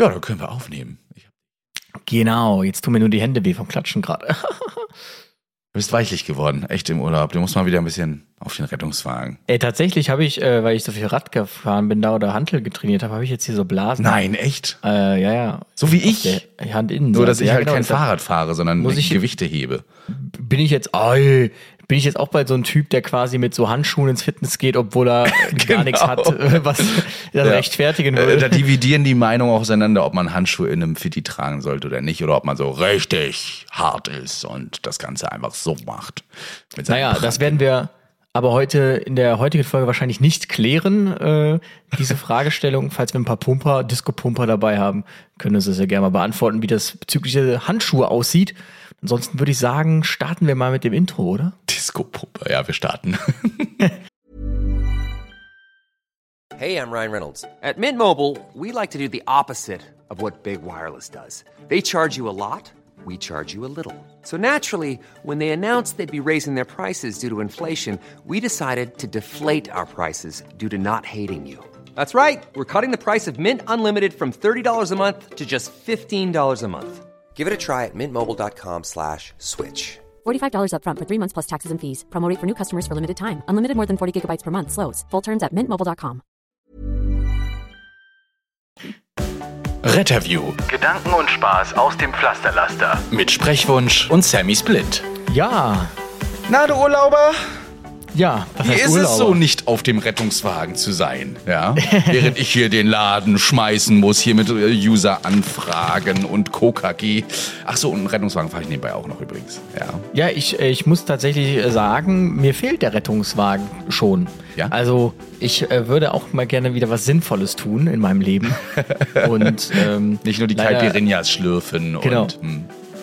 Ja, dann können wir aufnehmen. Genau, jetzt tun mir nur die Hände weh vom Klatschen gerade. du bist weichlich geworden, echt im Urlaub. Du musst mal wieder ein bisschen auf den Rettungswagen. Ey, tatsächlich habe ich, äh, weil ich so viel Rad gefahren bin da oder Hantel getrainiert habe, habe ich jetzt hier so Blasen. Nein, echt? Äh, ja, ja. So wie ich. der Handinnen. Nur, dass ich ja, halt genau, kein Fahrrad fahre, sondern Muss ich- Gewichte hebe. Bin ich jetzt, ey, bin ich jetzt auch bei so einem Typ, der quasi mit so Handschuhen ins Fitness geht, obwohl er gar nichts hat, äh, was das Ja. rechtfertigen Äh, würde. Da dividieren die Meinungen auseinander, ob man Handschuhe in einem Fitti tragen sollte oder nicht, oder ob man so richtig hart ist und das Ganze einfach so macht. Naja, das Pranken. werden wir aber heute in der heutigen Folge wahrscheinlich nicht klären, äh, diese Fragestellung. Falls wir ein paar Pumper, Disco-Pumper dabei haben, können Sie sehr gerne mal beantworten, wie das bezüglich der Handschuhe aussieht. Ansonsten würde ich sagen, starten wir mal mit dem Intro, oder? Disco-Puppe. Ja, wir starten. Hey, I'm Ryan Reynolds. At Mint Mobile, we like to do the opposite of what Big Wireless does. They charge you a lot, we charge you a little. So naturally, when they announced they'd be raising their prices due to inflation, we decided to deflate our prices due to not hating you. That's right. We're cutting the price of Mint Unlimited from $30 a month to just $15 a month. Give it a try at mintmobile.com slash switch. $45 upfront for three months plus taxes and fees. Promo rate for new customers for limited time. Unlimited more than 40 gigabytes per month. Slows. Full terms at mintmobile.com. Retterview Gedanken und Spaß aus dem Pflasterlaster. mit Sprechwunsch und Sammy Split. Ja, Na, du Urlauber? Ja. Was Wie heißt ist Urlauber? es so, nicht auf dem Rettungswagen zu sein? Ja? Während ich hier den Laden schmeißen muss, hier mit äh, User-Anfragen und KKG. Ach so, und einen Rettungswagen fahre ich nebenbei auch noch übrigens. Ja. Ja, ich, äh, ich muss tatsächlich sagen, mir fehlt der Rettungswagen schon. Ja? Also ich äh, würde auch mal gerne wieder was Sinnvolles tun in meinem Leben. Und ähm, Nicht nur die Caipirinhas schlürfen Genau. und.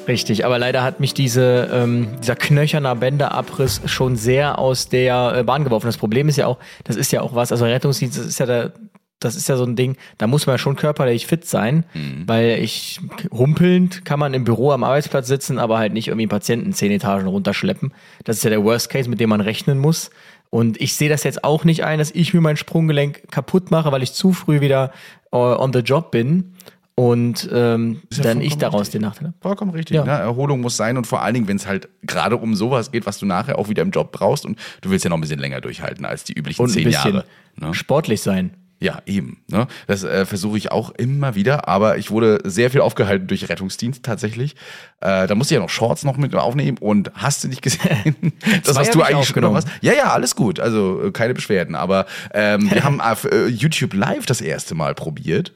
Richtig, aber leider hat mich diese, ähm, dieser knöcherner Bändeabriss schon sehr aus der äh, Bahn geworfen. Das Problem ist ja auch, das ist ja auch was, also Rettungsdienst, das ist ja der, das ist ja so ein Ding, da muss man ja schon körperlich fit sein, weil ich humpelnd kann man im Büro am Arbeitsplatz sitzen, aber halt nicht irgendwie einen Patienten zehn Etagen runterschleppen. Das ist ja der Worst Case, mit dem man rechnen muss. Und ich sehe das jetzt auch nicht ein, dass ich mir mein Sprunggelenk kaputt mache, weil ich zu früh wieder äh, on the job bin und ähm, ja dann ich daraus richtig. den Nachteil habe. Vollkommen richtig. Ja. Ne? Erholung muss sein und vor allen Dingen, wenn es halt gerade um sowas geht, was du nachher auch wieder im Job brauchst und du willst ja noch ein bisschen länger durchhalten als die üblichen und zehn Jahre. Ne? sportlich sein. Ja, eben. Ne? Das äh, versuche ich auch immer wieder, aber ich wurde sehr viel aufgehalten durch Rettungsdienst tatsächlich. Äh, da musste ich ja noch Shorts noch mit aufnehmen und hast du nicht gesehen? das, was hab du ich eigentlich schon noch hast. Ja, ja, alles gut. Also äh, keine Beschwerden. Aber ähm, wir haben auf äh, YouTube Live das erste Mal probiert.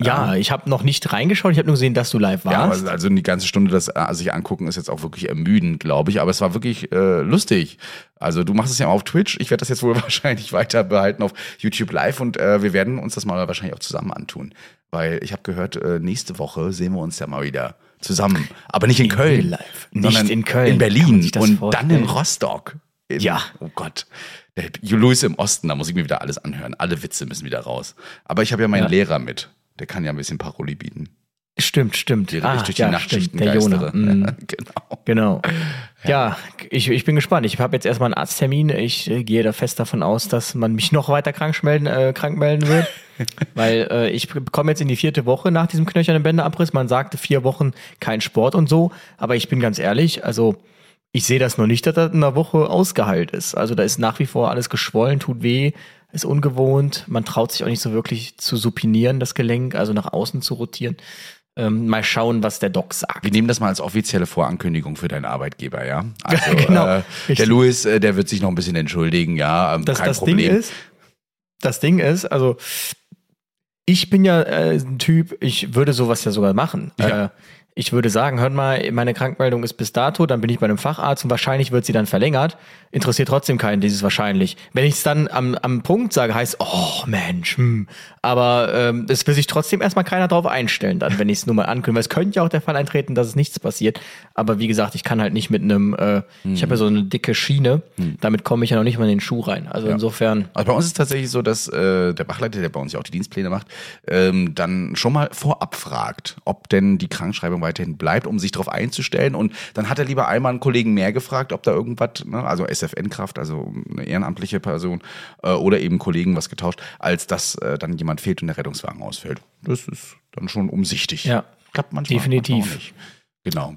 Ja, ich habe noch nicht reingeschaut, ich habe nur gesehen, dass du live Ja, warst. aber also die ganze Stunde das äh, sich angucken ist jetzt auch wirklich ermüdend, glaube ich. Aber es war wirklich äh, lustig. Also du machst es ja auf Twitch. Ich werde das jetzt wohl wahrscheinlich weiter behalten auf YouTube Live und äh, wir werden uns das mal wahrscheinlich auch zusammen antun. Weil ich habe gehört, äh, nächste Woche sehen wir uns ja mal wieder zusammen. Aber nicht in, Köln. real life. Nicht in Köln. In Berlin und vorstellen? dann in Rostock. In, Ja. Oh Gott. Der Louis im Osten, da muss ich mir wieder alles anhören. Alle Witze müssen wieder raus. Aber ich habe ja meinen Ja. Lehrer mit. Der kann ja ein bisschen Paroli bieten. Stimmt, stimmt. Die ich durch die Nachtschichten der Jona. geistere. Mhm, genau. genau. Ja, ich, ich bin gespannt. Ich habe jetzt erstmal einen Arzttermin. Ich äh, gehe da fest davon aus, dass man mich noch weiter krank melden, äh, krank melden wird. weil äh, ich komme jetzt in die vierte Woche nach diesem knöchernen Bändeabriss. Man sagte vier Wochen kein Sport und so. Aber ich bin ganz ehrlich, also ich sehe das noch nicht, dass das in einer Woche ausgeheilt ist. Also da ist nach wie vor alles geschwollen, tut weh, ist ungewohnt. Man traut sich auch nicht so wirklich zu supinieren, das Gelenk, also nach außen zu rotieren. Ähm, mal schauen, was der Doc sagt. Wir nehmen das mal als offizielle Vorankündigung für deinen Arbeitgeber, ja? Also, Genau, äh, der Louis, äh, der wird sich noch ein bisschen entschuldigen, ja, ähm, das, kein das Problem. Ding ist, das Ding ist, also ich bin ja äh, ein Typ, ich würde sowas ja sogar machen. Ja. Ich würde sagen, hört mal, meine Krankmeldung ist bis dato, dann bin ich bei einem Facharzt und wahrscheinlich wird sie dann verlängert. Interessiert trotzdem keinen dieses wahrscheinlich. Wenn ich es dann am, am Punkt sage, heißt, oh Mensch, hm. aber ähm, es will sich trotzdem erstmal keiner drauf einstellen, dann, wenn ich es nur mal ankündige. Weil es könnte ja auch der Fall eintreten, dass es nichts passiert. Aber wie gesagt, ich kann halt nicht mit einem, äh, ich habe ja so eine dicke Schiene, damit komme ich ja noch nicht mal in den Schuh rein. Also insofern. Also bei uns ist es tatsächlich so, dass äh, der Bachleiter, der bei uns ja auch die Dienstpläne macht, ähm, dann schon mal vorab fragt, ob denn die Krankschreibung weiterhin bleibt, um sich darauf einzustellen. Und dann hat er lieber einmal einen Kollegen mehr gefragt, ob da irgendwas, ne, also SFN-Kraft, also eine ehrenamtliche Person äh, oder eben Kollegen was getauscht, als dass äh, dann jemand fehlt und der Rettungswagen ausfällt. Das ist dann schon umsichtig. Ja. Klappt manchmal. Definitiv. manchmal. Genau.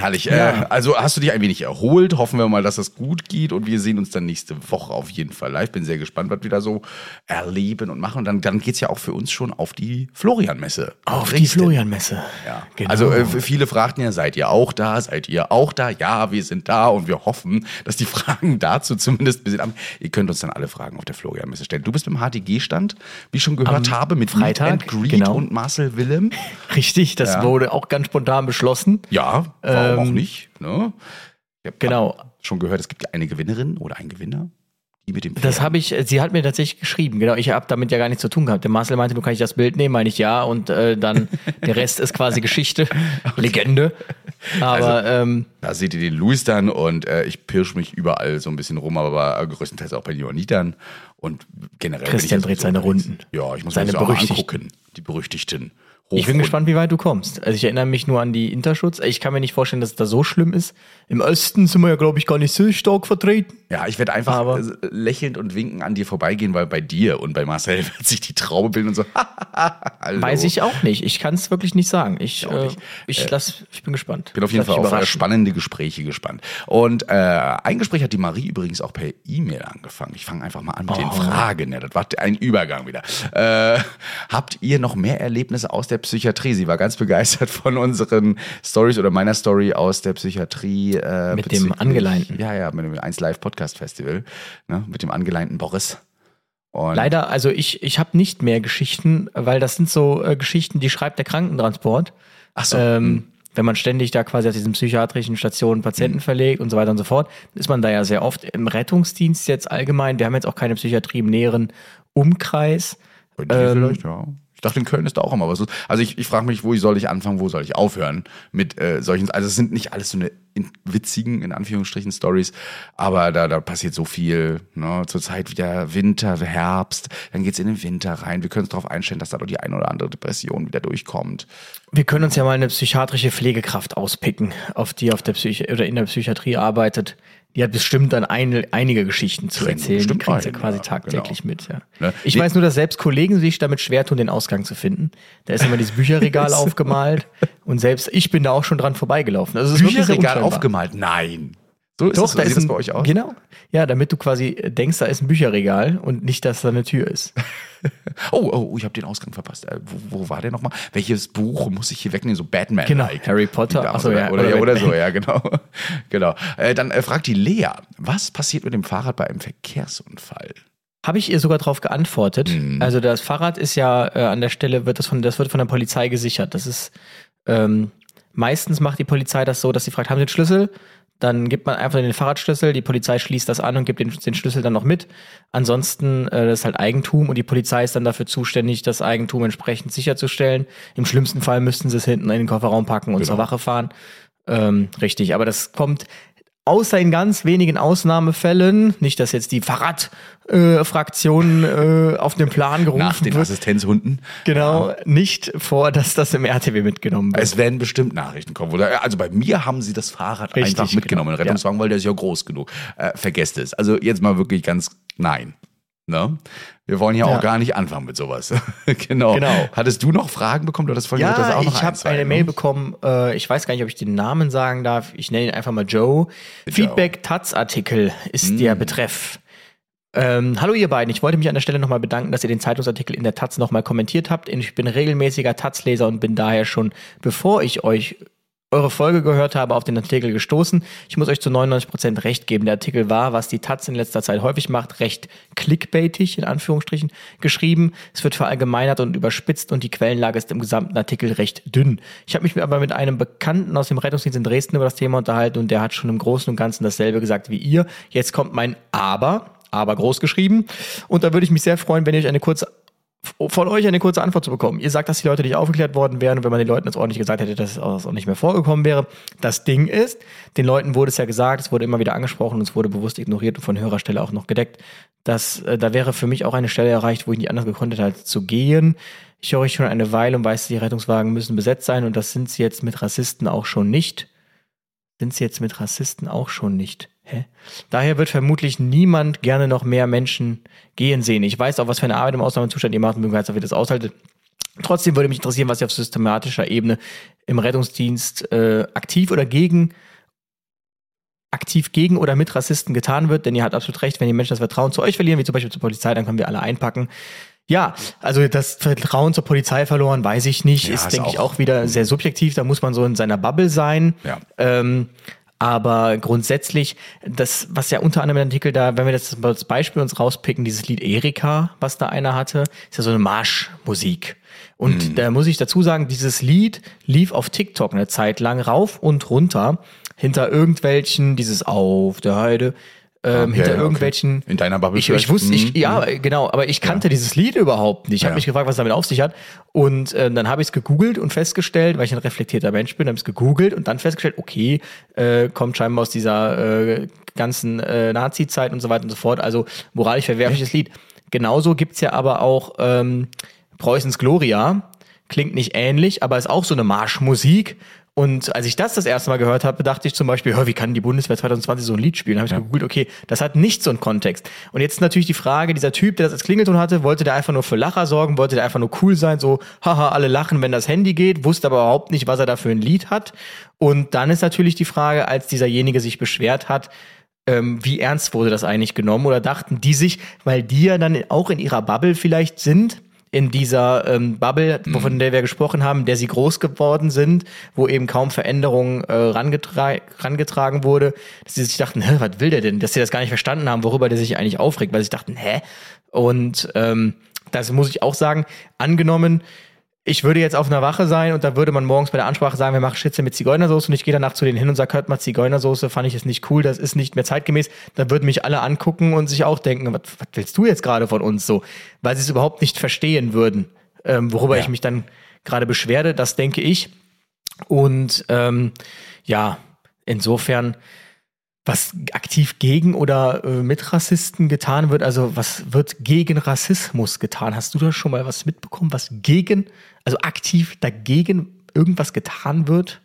Herrlich. Ja. Äh, also hast du dich ein wenig erholt. Hoffen wir mal, dass das gut geht. Und wir sehen uns dann nächste Woche auf jeden Fall live. Bin sehr gespannt, was wir da so erleben und machen. Und dann, dann geht's ja auch für uns schon auf die Florian-Messe. Auf die Dresden. Florian-Messe. Ja. Genau. Also äh, viele fragten ja, seid ihr auch da? Seid ihr auch da? Ja, wir sind da und wir hoffen, dass die Fragen dazu zumindest ein bisschen am. Ihr könnt uns dann alle Fragen auf der Florian-Messe stellen. Du bist beim HTG-Stand, wie ich schon gehört Am habe, mit Freitag, Greet genau. und Marcel Willem. Richtig, das Ja. wurde auch ganz spontan beschlossen. Ja, warum auch Ähm, nicht? Ne? Ich Genau. schon gehört, es gibt ja eine Gewinnerin oder einen Gewinner, die mit dem Das habe ich, sie hat mir tatsächlich geschrieben. Genau, ich habe damit ja gar nichts zu tun gehabt. Der Marcel meinte, du kannst das Bild nehmen, meine ich ja. Und äh, dann der Rest ist quasi Geschichte, Legende. Aber ähm, Da seht ihr den Luis dann und äh, ich pirsch mich überall so ein bisschen rum, aber größtenteils auch bei den Johannitern. Und generell. Christian dreht seine. Runden. Ja, ich muss Seine mir das auch angucken. Die berüchtigten. Ich bin gespannt, wie weit du kommst. Also ich erinnere mich nur an die Interschutz. Ich kann mir nicht vorstellen, dass es da so schlimm ist. Im Osten sind wir ja, glaube ich, gar nicht so stark vertreten. Ja, ich werde einfach Aber- äh, lächelnd und winkend an dir vorbeigehen, weil bei dir und bei Marcel wird sich die Traube bilden und so. Weiß ich auch nicht. Ich kann es wirklich nicht sagen. Ich, auch äh, ich, lass, ich bin gespannt. bin auf jeden Fall auf äh, spannende Gespräche gespannt. Und äh, ein Gespräch hat die Marie übrigens auch per E-Mail angefangen. Ich fange einfach mal an mit den Oh. Fragen. Ja, das war ein Übergang wieder. Äh, habt ihr noch mehr Erlebnisse aus der Psychiatrie? Sie war ganz begeistert von unseren Stories oder meiner Story aus der Psychiatrie. Äh, Mit dem Angeleinten. Ja, ja, mit dem 1 Live Podcast Festival. Ne, mit dem angeleinten Boris. Und Leider, also ich, ich habe nicht mehr Geschichten, weil das sind so äh, Geschichten, die schreibt der Krankentransport. Ach so. Ähm, wenn man ständig da quasi auf diesen psychiatrischen Stationen Patienten verlegt und so weiter und so fort, ist man da ja sehr oft im Rettungsdienst jetzt allgemein. Wir haben jetzt auch keine Psychiatrie im näheren Umkreis. Ähm, vielleicht, ja. Ich dachte, in Köln ist da auch immer was. los. Also ich, ich frage mich, wo soll ich anfangen, wo soll ich aufhören mit äh, solchen. Also es sind nicht alles so eine in, witzigen, in Anführungsstrichen, Stories, aber da, da passiert so viel. Ne? Zurzeit wieder Winter, Herbst, dann geht's in den Winter rein. Wir können uns darauf einstellen, dass da doch die eine oder andere Depression wieder durchkommt. Wir können uns ja mal eine psychiatrische Pflegekraft auspicken, auf die auf der Psychi oder in der Psychiatrie arbeitet. Die hat bestimmt dann eine, einige Geschichten zu erzählen. Die bestimmt kriegt sie rein, quasi ja, tagtäglich genau. mit. Ja. Ne? Ich Nee. weiß nur, dass selbst Kollegen sich damit schwer tun, den Ausgang zu finden. Da ist immer dieses Bücherregal aufgemalt und selbst ich bin da auch schon dran vorbeigelaufen. Also Bücherregal aufgemalt? Nein. So ist Doch, das, da ist das ein, bei euch aus? Genau. Ja, damit du quasi denkst, da ist ein Bücherregal und nicht, dass da eine Tür ist. Oh, oh, ich habe den Ausgang verpasst. Äh, wo, wo war der nochmal? Welches Buch muss ich hier wegnehmen? So Batman. Genau, Harry Potter. Ach so, oder, ja, oder, oder oder so, ja, genau. genau. Äh, dann äh, fragt die Lea, was passiert mit dem Fahrrad bei einem Verkehrsunfall? Habe ich ihr sogar darauf geantwortet. Mhm. Also das Fahrrad ist ja äh, an der Stelle, wird das von, das wird von der Polizei gesichert. Das ist ähm, meistens macht die Polizei das so, dass sie fragt, haben Sie den Schlüssel? Dann gibt man einfach den Fahrradschlüssel, die Polizei schließt das an und gibt den, den Schlüssel dann noch mit. Ansonsten, äh, das ist halt Eigentum und die Polizei ist dann dafür zuständig, das Eigentum entsprechend sicherzustellen. Im schlimmsten Fall müssten sie es hinten in den Kofferraum packen und Genau. zur Wache fahren. Ähm, richtig, aber das kommt außer in ganz wenigen Ausnahmefällen, nicht, dass jetzt die Fahrradfraktion äh, auf den Plan gerufen Nach den wird, Assistenzhunden. genau, nicht vor, dass das im RTW mitgenommen wird. Es werden bestimmt Nachrichten kommen. Oder, also bei mir haben sie das Fahrrad Richtig, einfach mitgenommen, genau. Rettungswagen, weil der ist ja groß genug. Äh, vergesst es. Also jetzt mal wirklich ganz nein. Ne? Wir wollen ja, Ja. auch gar nicht anfangen mit sowas. genau. Genau. Hattest du noch Fragen bekommen? Du hattest vorhin gesagt, dass Ja, auch noch ich habe eine ne? Mail bekommen, äh, ich weiß gar nicht, ob ich den Namen sagen darf, ich nenne ihn einfach mal Joe. Feedback Taz-Artikel ist der Betreff. Ähm, hallo ihr beiden, ich wollte mich an der Stelle nochmal bedanken, dass ihr den Zeitungsartikel in der Taz nochmal kommentiert habt. Ich bin regelmäßiger Taz-Leser und bin daher schon, bevor ich euch eure Folge gehört habe, auf den Artikel gestoßen. Ich muss euch zu 99% recht geben. Der Artikel war, was die Taz in letzter Zeit häufig macht, recht clickbaitig, in Anführungsstrichen, geschrieben. Es wird verallgemeinert und überspitzt und die Quellenlage ist im gesamten Artikel recht dünn. Ich habe mich aber mit einem Bekannten aus dem Rettungsdienst in Dresden über das Thema unterhalten und der hat schon im Großen und Ganzen dasselbe gesagt wie ihr. Jetzt kommt mein Aber, aber groß geschrieben. Und da würde ich mich sehr freuen, wenn ihr euch eine kurze von euch eine kurze Antwort zu bekommen. Ihr sagt, dass die Leute nicht aufgeklärt worden wären und wenn man den Leuten jetzt ordentlich gesagt hätte, dass es auch nicht mehr vorgekommen wäre. Das Ding ist, den Leuten wurde es ja gesagt, es wurde immer wieder angesprochen und es wurde bewusst ignoriert und von Hörerstelle auch noch gedeckt. dass äh, da wäre für mich auch eine Stelle erreicht, wo ich nicht anders gekonnt hätte, als zu gehen. Ich höre euch schon eine Weile und weiß, die Rettungswagen müssen besetzt sein und das sind sie jetzt mit Rassisten auch schon nicht. Sind sie jetzt mit Rassisten auch schon nicht? Hä? Daher wird vermutlich niemand gerne noch mehr Menschen gehen sehen. Ich weiß auch, was für eine Arbeit im Ausnahmezustand ihr macht und bin begeistert, wie ihr das aushaltet. Trotzdem würde mich interessieren, was auf systematischer Ebene im Rettungsdienst äh, aktiv oder gegen aktiv gegen oder mit Rassisten getan wird, denn ihr habt absolut recht, wenn die Menschen das Vertrauen zu euch verlieren, wie zum Beispiel zur Polizei, dann können wir alle einpacken. Ja, also das Vertrauen zur Polizei verloren, weiß ich nicht, Ja, ist, ist denke ich, auch- auch wieder sehr subjektiv, da muss man so in seiner Bubble sein. Ja. Ähm, aber grundsätzlich, das, was ja unter anderem im Artikel da, wenn wir das als Beispiel uns rauspicken, dieses Lied Erika, was da einer hatte, ist ja so eine Marschmusik. Und da muss ich dazu sagen, dieses Lied lief auf TikTok eine Zeit lang rauf und runter hinter irgendwelchen, dieses Auf der Heide, ähm, ja, hinter ja, okay. irgendwelchen. In deiner Bubble Ich, ich wusste, ich, Mhm. ja, genau, aber ich kannte dieses Lied überhaupt nicht. Ich habe Ja. mich gefragt, was damit auf sich hat. Und äh, dann habe ich es gegoogelt und festgestellt, weil ich ein reflektierter Mensch bin, habe ich es gegoogelt und dann festgestellt, okay, äh, kommt scheinbar aus dieser äh, ganzen äh, Nazi-Zeit und so weiter und so fort. Also moralisch verwerfliches Lied. Genauso gibt's ja aber auch ähm, Preußens Gloria. Klingt nicht ähnlich, aber ist auch so eine Marschmusik. Und als ich das das erste Mal gehört habe, dachte ich zum Beispiel, wie kann die Bundeswehr 2020 so ein Lied spielen? Da habe ich gegoogelt, okay, das hat nicht so einen Kontext. Und jetzt ist natürlich die Frage, dieser Typ, der das als Klingelton hatte, wollte der einfach nur für Lacher sorgen, wollte der einfach nur cool sein, so, haha, alle lachen, wenn das Handy geht, wusste aber überhaupt nicht, was er da für ein Lied hat. Und dann ist natürlich die Frage, als dieserjenige sich beschwert hat, ähm, wie ernst wurde das eigentlich genommen? Oder dachten die sich, weil die ja dann auch in ihrer Bubble vielleicht sind, in dieser ähm, Bubble, von der wir gesprochen haben, der sie groß geworden sind, wo eben kaum Veränderung äh, rangetra rangetragen wurde, dass sie sich dachten, hä, was will der denn? Dass sie das gar nicht verstanden haben, worüber der sich eigentlich aufregt, weil sie dachten, hä? Und ähm, das muss ich auch sagen, angenommen, ich würde jetzt auf einer Wache sein und da würde man morgens bei der Ansprache sagen, wir machen Schnitzel mit Zigeunersoße und ich gehe danach zu denen hin und sage, hört mal, Zigeunersoße fand ich jetzt nicht cool, das ist nicht mehr zeitgemäß. Da würden mich alle angucken und sich auch denken, was, was willst du jetzt gerade von uns so? Weil sie es überhaupt nicht verstehen würden, ähm, worüber Ja. ich mich dann gerade beschwerde, das denke ich. Und ähm, ja, insofern, was aktiv gegen oder äh, mit Rassisten getan wird, also was wird gegen Rassismus getan? Hast du da schon mal was mitbekommen, was gegen, also aktiv dagegen irgendwas getan wird?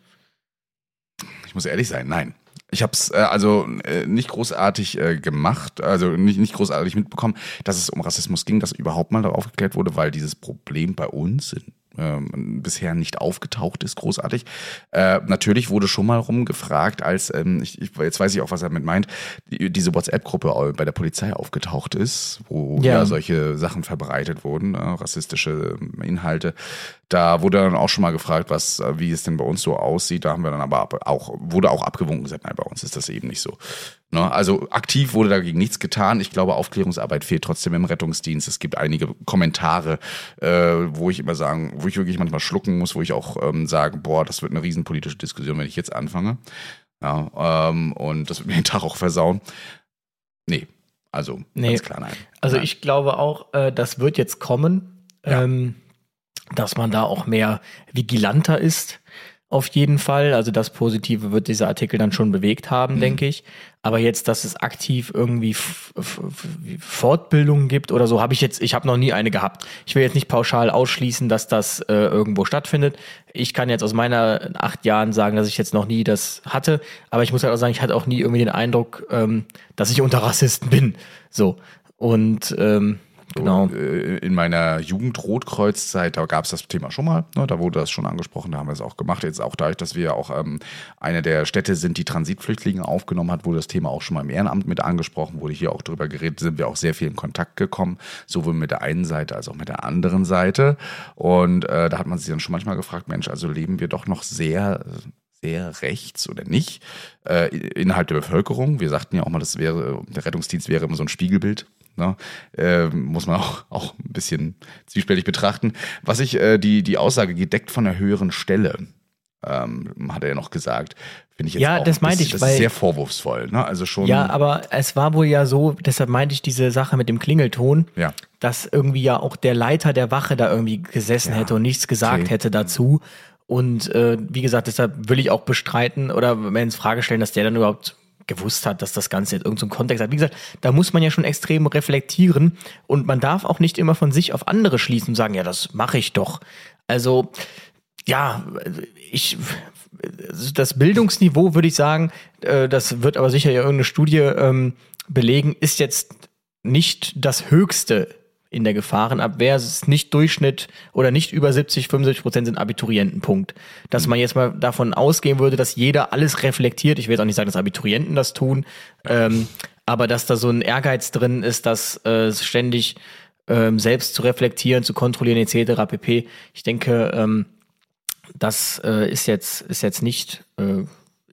Ich muss ehrlich sein, nein. Ich habe es äh, also äh, nicht großartig äh, gemacht, also nicht, nicht großartig mitbekommen, dass es um Rassismus ging, dass überhaupt mal darauf aufgeklärt wurde, weil dieses Problem bei uns in, ähm, bisher nicht aufgetaucht ist, großartig. Äh, natürlich wurde schon mal rumgefragt, als, ähm, ich, ich, jetzt weiß ich auch, was er damit meint, die, diese WhatsApp-Gruppe bei der Polizei aufgetaucht ist, wo ja, Ja. solche Sachen verbreitet wurden, äh, rassistische ähm, Inhalte. Da wurde dann auch schon mal gefragt, was, äh, wie es denn bei uns so aussieht. Da haben wir dann aber ab- auch, wurde auch abgewunken gesagt, nein, bei uns ist das eben nicht so. Ne? Also aktiv wurde dagegen nichts getan. Ich glaube, Aufklärungsarbeit fehlt trotzdem im Rettungsdienst. Es gibt einige Kommentare, äh, wo ich immer sagen, wo ich wirklich manchmal schlucken muss, wo ich auch ähm, sage, boah, das wird eine riesenpolitische Diskussion, wenn ich jetzt anfange. Ja, ähm, und das wird mir den Tag auch versauen. Nee, also Nee. ganz klar nein. Also nein. ich glaube auch, äh, das wird jetzt kommen, Ja. ähm, dass man da auch mehr vigilanter ist. Auf jeden Fall. Also das Positive wird dieser Artikel dann schon bewegt haben, denke ich. Aber jetzt, dass es aktiv irgendwie Fortbildungen gibt oder so, habe ich jetzt, ich habe noch nie eine gehabt. Ich will jetzt nicht pauschal ausschließen, dass das äh, irgendwo stattfindet. Ich kann jetzt aus meiner acht Jahren sagen, dass ich jetzt noch nie das hatte. Aber ich muss halt auch sagen, ich hatte auch nie irgendwie den Eindruck, ähm, dass ich unter Rassisten bin. So. Und ähm, genau. äh, in meiner Jugend-Rotkreuz-Zeit, da gab es das Thema schon mal, ne, da wurde das schon angesprochen, da haben wir es auch gemacht. Jetzt auch dadurch, dass wir auch ähm, eine der Städte sind, die Transitflüchtlinge aufgenommen hat, wurde das Thema auch schon mal im Ehrenamt mit angesprochen, wurde hier auch drüber geredet, sind wir auch sehr viel in Kontakt gekommen, sowohl mit der einen Seite als auch mit der anderen Seite. Und äh, da hat man sich dann schon manchmal gefragt, Mensch, also leben wir doch noch sehr sehr rechts oder nicht äh, innerhalb der Bevölkerung. Wir sagten ja auch mal, das wäre der Rettungsdienst wäre immer so ein Spiegelbild. Ne? Äh, muss man auch, auch ein bisschen zwiespältig betrachten. Was ich, äh, die, die Aussage gedeckt von der höheren Stelle, ähm, hat er ja noch gesagt, finde ich jetzt Ja, auch das ein meinte bisschen- ich, das weil- ist sehr vorwurfsvoll. Ne? Also schon. Ja, aber es war wohl ja so, deshalb meinte ich diese Sache mit dem Klingelton, Ja. dass irgendwie ja auch der Leiter der Wache da irgendwie gesessen Ja, hätte und nichts gesagt okay. hätte dazu. Und äh, wie gesagt, deshalb will ich auch bestreiten oder mir ins Frage stellen, dass der dann überhaupt gewusst hat, dass das Ganze jetzt irgendeinen Kontext hat. Wie gesagt, da muss man ja schon extrem reflektieren und man darf auch nicht immer von sich auf andere schließen und sagen, ja, das mache ich doch. Also, ja, ich, das Bildungsniveau würde ich sagen, äh, das wird aber sicher ja irgendeine Studie ähm, belegen, ist jetzt nicht das höchste in der Gefahrenabwehr. Es ist nicht Durchschnitt oder nicht über 70, 75 Prozent sind Abiturientenpunkt. Dass man jetzt mal davon ausgehen würde, dass jeder alles reflektiert. Ich will jetzt auch nicht sagen, dass Abiturienten das tun, ähm, aber dass da so ein Ehrgeiz drin ist, dass äh, ständig ähm, selbst zu reflektieren, zu kontrollieren etc. pp. Ich denke, ähm, das äh, ist jetzt ist jetzt nicht äh,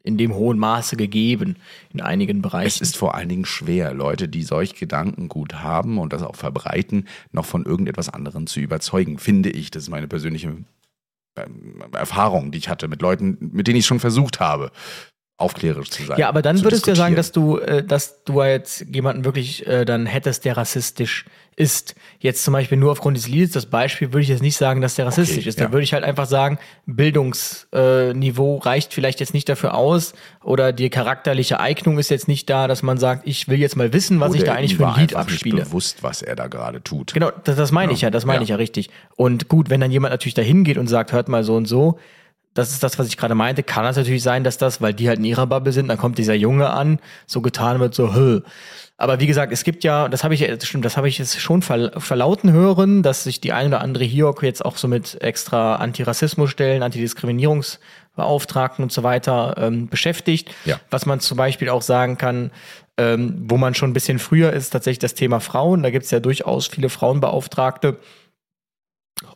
in dem hohen Maße gegeben in einigen Bereichen. Es ist vor allen Dingen schwer, Leute, die solch Gedankengut haben und das auch verbreiten, noch von irgendetwas anderem zu überzeugen, finde ich. Das ist meine persönliche ähm, Erfahrung, die ich hatte mit Leuten, mit denen ich schon versucht habe, aufklärerisch zu sein. Ja, aber dann würdest du ja sagen, dass du, äh, dass du jetzt jemanden wirklich äh, dann hättest, der rassistisch ist. Jetzt zum Beispiel nur aufgrund des Liedes, das Beispiel würde ich jetzt nicht sagen, dass der rassistisch Okay, ist. Da ja. würde ich halt einfach sagen, Bildungsniveau reicht vielleicht jetzt nicht dafür aus oder die charakterliche Eignung ist jetzt nicht da, dass man sagt, ich will jetzt mal wissen, was Oder ich da eigentlich für ein Lied einfach nicht abspiele. bewusst, was er da gerade tut. Genau, das, das meine ich ja, das meine Ja. ich ja richtig. Und gut, wenn dann jemand natürlich dahin geht und sagt, hört mal so und so, das ist das, was ich gerade meinte, kann es natürlich sein, dass das, weil die halt in ihrer Bubble sind, dann kommt dieser Junge an, so getan wird, so, Hö. Aber wie gesagt, es gibt ja, das habe ich, das stimmt, das habe ich jetzt schon verl- verlauten hören, dass sich die ein oder andere HIOC jetzt auch so mit extra Antirassismusstellen, Antidiskriminierungsbeauftragten und so weiter ähm, beschäftigt. Ja. Was man zum Beispiel auch sagen kann, ähm, wo man schon ein bisschen früher ist, tatsächlich das Thema Frauen. Da gibt es ja durchaus viele Frauenbeauftragte.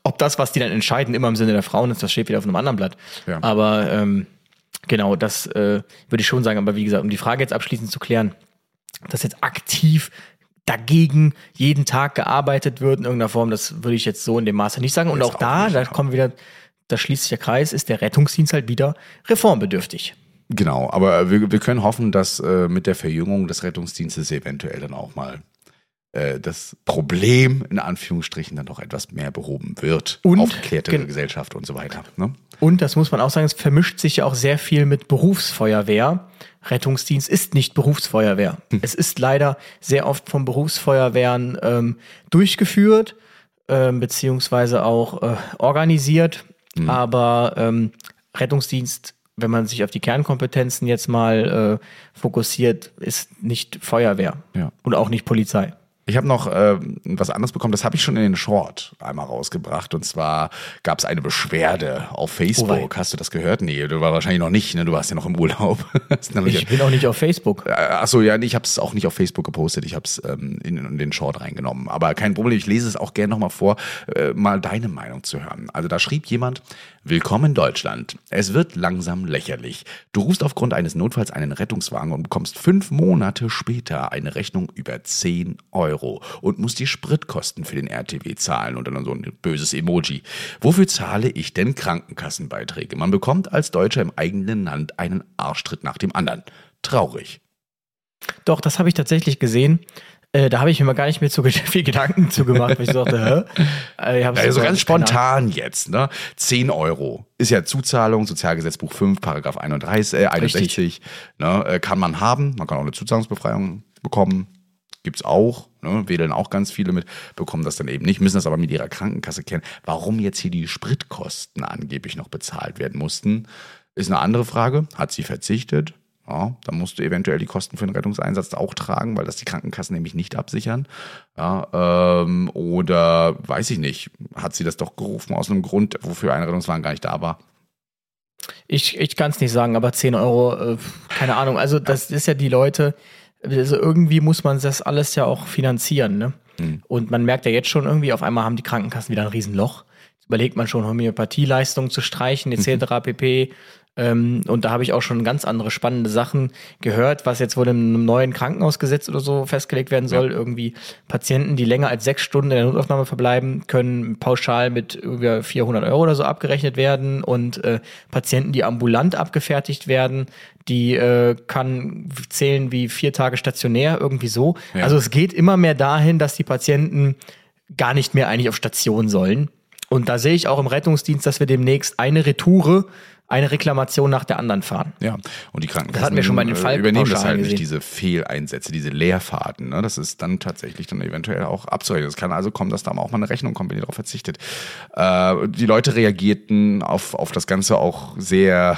Ob das, was die dann entscheiden, immer im Sinne der Frauen ist, das steht wieder auf einem anderen Blatt. Ja. Aber ähm, genau, das äh, würde ich schon sagen. Aber wie gesagt, um die Frage jetzt abschließend zu klären, dass jetzt aktiv dagegen jeden Tag gearbeitet wird in irgendeiner Form, das würde ich jetzt so in dem Maße nicht sagen. Und auch auch da, nicht, da kommen wieder, da schließt sich der Kreis, ist der Rettungsdienst halt wieder reformbedürftig. Genau, aber wir, wir können hoffen, dass äh, mit der Verjüngung des Rettungsdienstes eventuell dann auch mal äh, das Problem in Anführungsstrichen dann doch etwas mehr behoben wird. Und- Aufgeklärtere gen- Gesellschaft und so weiter. Ne? Und das muss man auch sagen, es vermischt sich ja auch sehr viel mit Berufsfeuerwehr. Rettungsdienst ist nicht Berufsfeuerwehr. Es ist leider sehr oft von Berufsfeuerwehren ähm, durchgeführt, ähm, beziehungsweise auch äh, organisiert. Aber ähm, Rettungsdienst, wenn man sich auf die Kernkompetenzen jetzt mal äh, fokussiert, ist nicht Feuerwehr Ja. und auch nicht Polizei. Ich habe noch äh, was anderes bekommen, das habe ich schon in den Short einmal rausgebracht. Und zwar gab es eine Beschwerde auf Facebook. wei. Hast du das gehört? Nee, du warst wahrscheinlich noch nicht, ne? Du warst ja noch im Urlaub. Ich bin auch nicht auf Facebook. Äh, Ach so, ja, nee, ich habe es auch nicht auf Facebook gepostet, ich habe es ähm, in, in den Short reingenommen. Aber kein Problem, ich lese es auch gerne nochmal vor, äh, mal deine Meinung zu hören. Also da schrieb jemand, Willkommen in Deutschland. Es wird langsam lächerlich. Du rufst aufgrund eines Notfalls einen Rettungswagen und bekommst fünf Monate später eine Rechnung über 10 Euro und musst die Spritkosten für den RTW zahlen und dann so ein böses Emoji. Wofür zahle ich denn Krankenkassenbeiträge? Man bekommt als Deutscher im eigenen Land einen Arschtritt nach dem anderen. Traurig. Doch, das habe ich tatsächlich gesehen. Äh, da habe ich mir mal gar nicht mehr so viel Gedanken zu gemacht, weil ich dachte, hä? Äh, ich hab's Also so- ganz spontan jetzt, ne? 10 Euro. Ist ja Zuzahlung, Sozialgesetzbuch 5, Paragraph 31, äh, 61. Ne? Äh, kann man haben. Man kann auch eine Zuzahlungsbefreiung bekommen. Gibt's auch. Ne? Wählen auch ganz viele mit, bekommen das dann eben nicht, müssen das aber mit ihrer Krankenkasse kennen. Warum jetzt hier die Spritkosten angeblich noch bezahlt werden mussten, ist eine andere Frage. Hat sie verzichtet? Ja, dann musst du eventuell die Kosten für den Rettungseinsatz auch tragen, weil das die Krankenkassen nämlich nicht absichern. Ja, ähm, oder weiß ich nicht, hat sie das doch gerufen aus einem Grund, wofür ein Rettungswagen gar nicht da war. Ich, ich kann es nicht sagen, aber 10 Euro, äh, keine Ahnung. Also das ist ja die Leute, also irgendwie muss man das alles ja auch finanzieren. Ne? Hm. Und man merkt ja jetzt schon irgendwie, auf einmal haben die Krankenkassen wieder ein Riesenloch. Jetzt überlegt man schon, Homöopathieleistungen zu streichen etc. pp. Ähm, und da habe ich auch schon ganz andere spannende Sachen gehört, was jetzt wohl in einem neuen Krankenhausgesetz oder so festgelegt werden soll. Irgendwie Patienten, die länger als sechs Stunden in der Notaufnahme verbleiben, können pauschal mit über 400 Euro oder so abgerechnet werden. Und äh, Patienten, die ambulant abgefertigt werden, die äh, kann zählen wie vier Tage stationär, irgendwie so. Ja. Also es geht immer mehr dahin, dass die Patienten gar nicht mehr eigentlich auf Station sollen. Und da sehe ich auch im Rettungsdienst, dass wir demnächst eine Retoure, eine Reklamation nach der anderen fahren. Ja, und die Krankenkassen Das hatten wir schon bei den äh, übernehmen das halt nicht, gesehen. diese Fehleinsätze, diese Leerfahrten. Ne? Das ist dann tatsächlich dann eventuell auch abzurechnen. Es kann also kommen, dass da auch mal eine Rechnung kommt, wenn ihr darauf verzichtet. Äh, die Leute reagierten auf, auf das Ganze auch sehr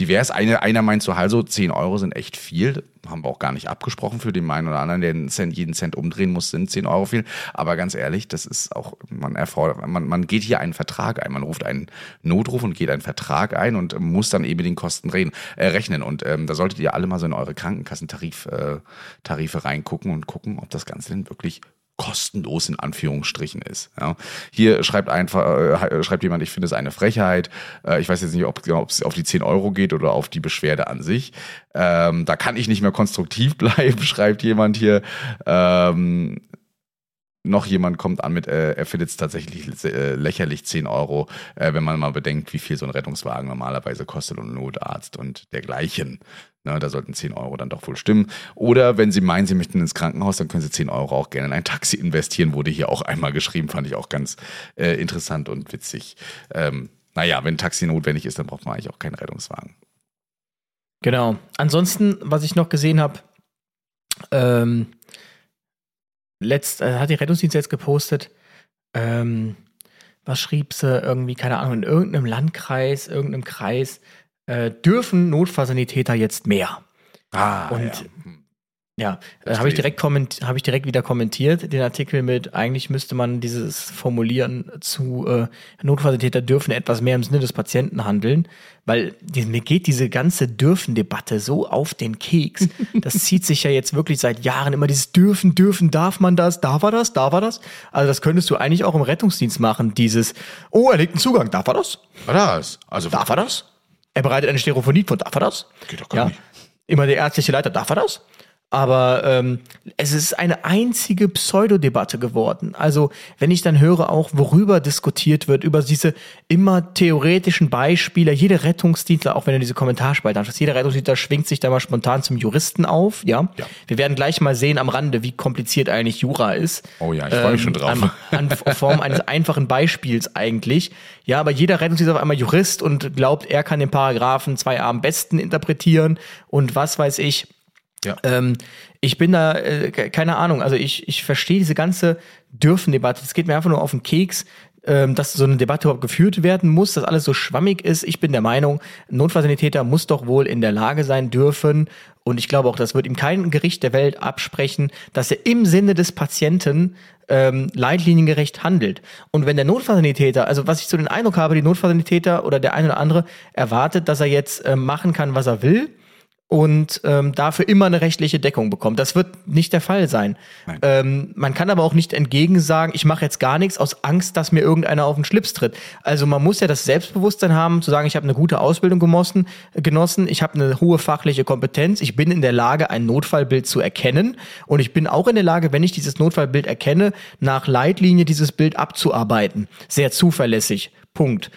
divers. Eine, einer meint so, also 10 Euro sind echt viel. Haben wir auch gar nicht abgesprochen für den einen oder anderen, der einen Cent, jeden Cent umdrehen muss, sind 10 Euro viel. Aber ganz ehrlich, das ist auch, man erfordert, man, man geht hier einen Vertrag ein. Man ruft einen Notruf und geht einen Vertrag ein und muss dann eben den Kosten reden, äh, rechnen. Und ähm, da solltet ihr alle mal so in eure Krankenkassentarife äh, reingucken und gucken, ob das Ganze denn wirklich kostenlos in Anführungsstrichen ist. Ja. Hier schreibt einfach, äh, schreibt jemand, ich finde es eine Frechheit. Äh, ich weiß jetzt nicht, ob genau, es auf die 10 Euro geht oder auf die Beschwerde an sich. Ähm, da kann ich nicht mehr konstruktiv bleiben, schreibt jemand hier. Ähm, noch jemand kommt an mit, äh, er findet es tatsächlich äh, lächerlich 10 Euro, äh, wenn man mal bedenkt, wie viel so ein Rettungswagen normalerweise kostet und Notarzt und dergleichen. Na, da sollten 10 Euro dann doch wohl stimmen. Oder wenn Sie meinen, Sie möchten ins Krankenhaus, dann können Sie 10 Euro auch gerne in ein Taxi investieren, wurde hier auch einmal geschrieben, fand ich auch ganz äh, interessant und witzig. Ähm, naja, wenn Taxi notwendig ist, dann braucht man eigentlich auch keinen Rettungswagen. Genau. Ansonsten, was ich noch gesehen habe, ähm, letzt, äh, hat die Rettungsdienst jetzt gepostet, ähm, was schrieb sie irgendwie, keine Ahnung, in irgendeinem Landkreis, irgendeinem Kreis, äh, dürfen Notfallsanitäter jetzt mehr. Ah, Und ja. ja, äh, habe ich, direkt ich direkt wieder kommentiert, den Artikel mit, eigentlich müsste man dieses Formulieren zu äh, Notfallsanitäter dürfen etwas mehr im Sinne des Patienten handeln, weil die, mir geht diese ganze Dürfen-Debatte so auf den Keks. Das zieht sich ja jetzt wirklich seit Jahren immer dieses Dürfen, dürfen, darf man das, darf er das, darf er das? Also das könntest du eigentlich auch im Rettungsdienst machen, dieses, oh, er legt einen Zugang, darf er das? War das? Also, Darf er das? Er bereitet eine Stereophonie vor, darf er das? Geht doch gar ja. nicht. Immer der ärztliche Leiter, darf er das? Aber ähm, es ist eine einzige Pseudodebatte geworden. Also wenn ich dann höre auch, worüber diskutiert wird, über diese immer theoretischen Beispiele, jeder Rettungsdienstler, auch wenn du diese Kommentarspalte anschaust, jeder Rettungsdienstler schwingt sich da mal spontan zum Juristen auf, ja. Ja. Wir werden gleich mal sehen am Rande, wie kompliziert eigentlich Jura ist. Oh ja, ich freu mich schon drauf. An, an Form eines einfachen Beispiels eigentlich. Ja, aber jeder Rettungsdienst ist auf einmal Jurist und glaubt, er kann den Paragraphen 2a am besten interpretieren und was weiß ich. Ja. Ähm, ich bin da, äh, ke- keine Ahnung, also ich, ich verstehe diese ganze Dürfen-Debatte. Es geht mir einfach nur auf den Keks, ähm, dass so eine Debatte überhaupt geführt werden muss, dass alles so schwammig ist. Ich bin der Meinung, ein Notfallsanitäter muss doch wohl in der Lage sein dürfen. Und ich glaube auch, das wird ihm kein Gericht der Welt absprechen, dass er im Sinne des Patienten ähm, leitliniengerecht handelt. Und wenn der Notfallsanitäter, also was ich so den Eindruck habe, die Notfallsanitäter oder der eine oder andere erwartet, dass er jetzt ähm, machen kann, was er will, und ähm, dafür immer eine rechtliche Deckung bekommt. Das wird nicht der Fall sein. Ähm, man kann aber auch nicht entgegen sagen, ich mache jetzt gar nichts aus Angst, dass mir irgendeiner auf den Schlips tritt. Also man muss ja das Selbstbewusstsein haben, zu sagen, ich habe eine gute Ausbildung gemossen, genossen, ich habe eine hohe fachliche Kompetenz, ich bin in der Lage, ein Notfallbild zu erkennen und ich bin auch in der Lage, wenn ich dieses Notfallbild erkenne, nach Leitlinie dieses Bild abzuarbeiten. Sehr zuverlässig. Punkt.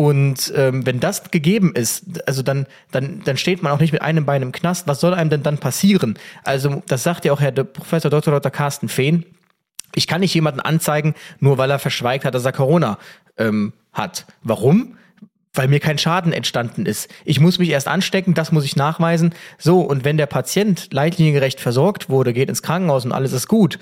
Und ähm, wenn das gegeben ist, also dann, dann, dann steht man auch nicht mit einem Bein im Knast. Was soll einem denn dann passieren? Also das sagt ja auch Herr Professor Dr. Dr. Carsten Fehn. Ich kann nicht jemanden anzeigen, nur weil er verschweigt hat, dass er Corona ähm, hat. Warum? Weil mir kein Schaden entstanden ist. Ich muss mich erst anstecken, das muss ich nachweisen. So, und wenn der Patient leitliniengerecht versorgt wurde, geht ins Krankenhaus und alles ist gut,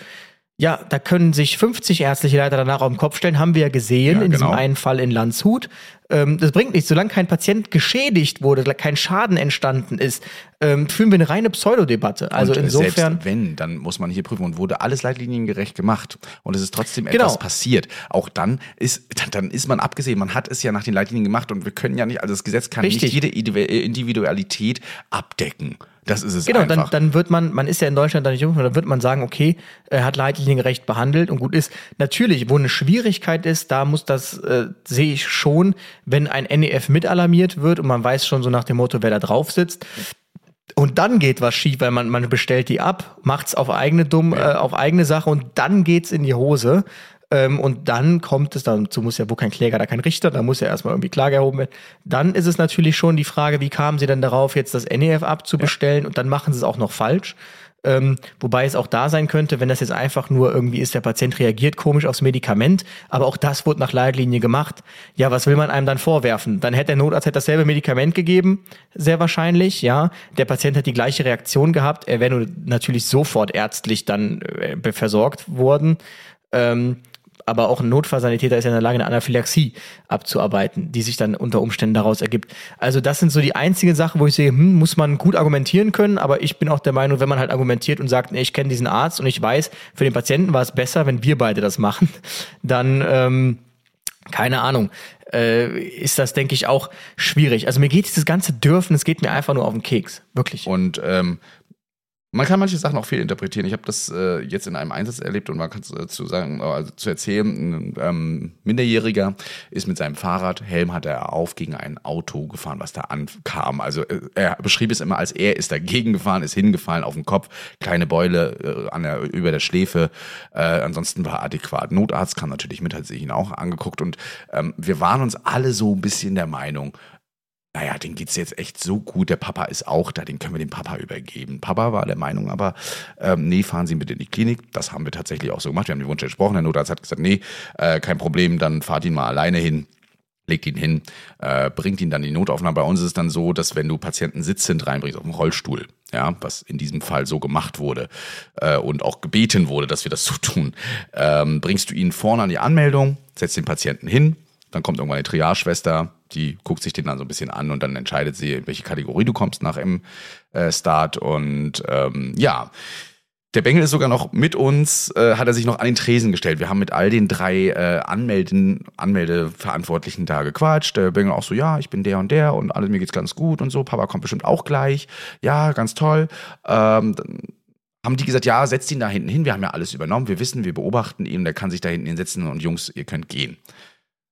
ja, da können sich 50 ärztliche Leiter danach auf den Kopf stellen, haben wir ja gesehen Ja, in diesem genau. einen Fall in Landshut. Ähm, das bringt nichts, solange kein Patient geschädigt wurde, kein Schaden entstanden ist, ähm, führen wir eine reine Pseudodebatte. Also und insofern. Selbst wenn, dann muss man hier prüfen und wurde alles leitliniengerecht gemacht und es ist trotzdem Genau. etwas passiert. Auch dann ist, dann, dann ist man abgesehen, man hat es ja nach den Leitlinien gemacht und wir können ja nicht, also das Gesetz kann Richtig. nicht jede Individu- Individualität abdecken. Das ist es Genau, dann, einfach. dann wird man, man ist ja in Deutschland da nicht jung, dann wird man sagen, okay, er hat leitliniengerecht behandelt und gut ist. Natürlich, wo eine Schwierigkeit ist, da muss das, äh, sehe ich schon, wenn ein NEF mit alarmiert wird und man weiß schon so nach dem Motto, wer da drauf sitzt. Und dann geht was schief, weil man, man bestellt die ab, macht's auf eigene dumm, äh, auf eigene Sache und dann geht's in die Hose. Ähm, und dann kommt es, dazu muss ja wo kein Kläger, da kein Richter, da muss ja erstmal irgendwie Klage erhoben werden. Dann ist es natürlich schon die Frage, wie kamen sie denn darauf, jetzt das NEF abzubestellen und dann machen sie es auch noch falsch. Ähm, wobei es auch da sein könnte, wenn das jetzt einfach nur irgendwie ist, der Patient reagiert komisch aufs Medikament, aber auch das wurde nach Leitlinie gemacht. Ja, was will man einem dann vorwerfen? Dann hätte der Notarzt hätte dasselbe Medikament gegeben, sehr wahrscheinlich, ja. Der Patient hat die gleiche Reaktion gehabt, er wäre natürlich sofort ärztlich dann äh, versorgt worden. Ähm, aber auch ein Notfallsanitäter ist ja in der Lage, eine Anaphylaxie abzuarbeiten, die sich dann unter Umständen daraus ergibt. Also das sind so die einzigen Sachen, wo ich sehe, hm, muss man gut argumentieren können, aber ich bin auch der Meinung, wenn man halt argumentiert und sagt, nee, ich kenne diesen Arzt und ich weiß, für den Patienten war es besser, wenn wir beide das machen, dann ähm, keine Ahnung, äh, ist das, denke ich, auch schwierig. Also mir geht dieses ganze Dürfen, es geht mir einfach nur auf den Keks. Wirklich. Und ähm, man kann manche Sachen auch fehlinterpretieren. Ich habe das äh, jetzt in einem Einsatz erlebt und man kann zu sagen, also zu erzählen, ein ähm, Minderjähriger ist mit seinem Fahrrad, Helm hat er auf, gegen ein Auto gefahren, was da ankam. Also äh, er beschrieb es immer als er ist dagegen gefahren, ist hingefallen auf den Kopf, kleine Beule äh, an der, über der Schläfe. Äh, ansonsten war adäquat. Notarzt kam natürlich mit, hat sich ihn auch angeguckt und ähm, wir waren uns alle so ein bisschen der Meinung, naja, den geht's jetzt echt so gut, der Papa ist auch da, den können wir dem Papa übergeben. Papa war der Meinung, aber ähm, nee, fahren Sie bitte in die Klinik. Das haben wir tatsächlich auch so gemacht. Wir haben den Wunsch entsprochen. Der Notarzt hat gesagt, nee, äh, kein Problem, dann fahrt ihn mal alleine hin legt ihn hin, äh, bringt ihn dann in die Notaufnahme. Bei uns ist es dann so, dass wenn du Patienten sitzend reinbringst auf dem Rollstuhl, ja, was in diesem Fall so gemacht wurde äh, und auch gebeten wurde, dass wir das so tun, ähm, bringst du ihn vorne an die Anmeldung, setzt den Patienten hin, dann kommt irgendwann eine Triage-Schwester, die guckt sich den dann so ein bisschen an und dann entscheidet sie, in welche Kategorie du kommst nach dem äh, Start. Und ähm, ja, der Bengel ist sogar noch mit uns, äh, hat er sich noch an den Tresen gestellt. Wir haben mit all den drei äh, Anmelden, Anmeldeverantwortlichen da gequatscht. Der Bengel auch so, ja, ich bin der und der und alles, mir geht's ganz gut und so. Papa kommt bestimmt auch gleich. Ja, ganz toll. Ähm, haben die gesagt, ja, setzt ihn da hinten hin. Wir haben ja alles übernommen. Wir wissen, wir beobachten ihn. Der kann sich da hinten hinsetzen und Jungs, ihr könnt gehen.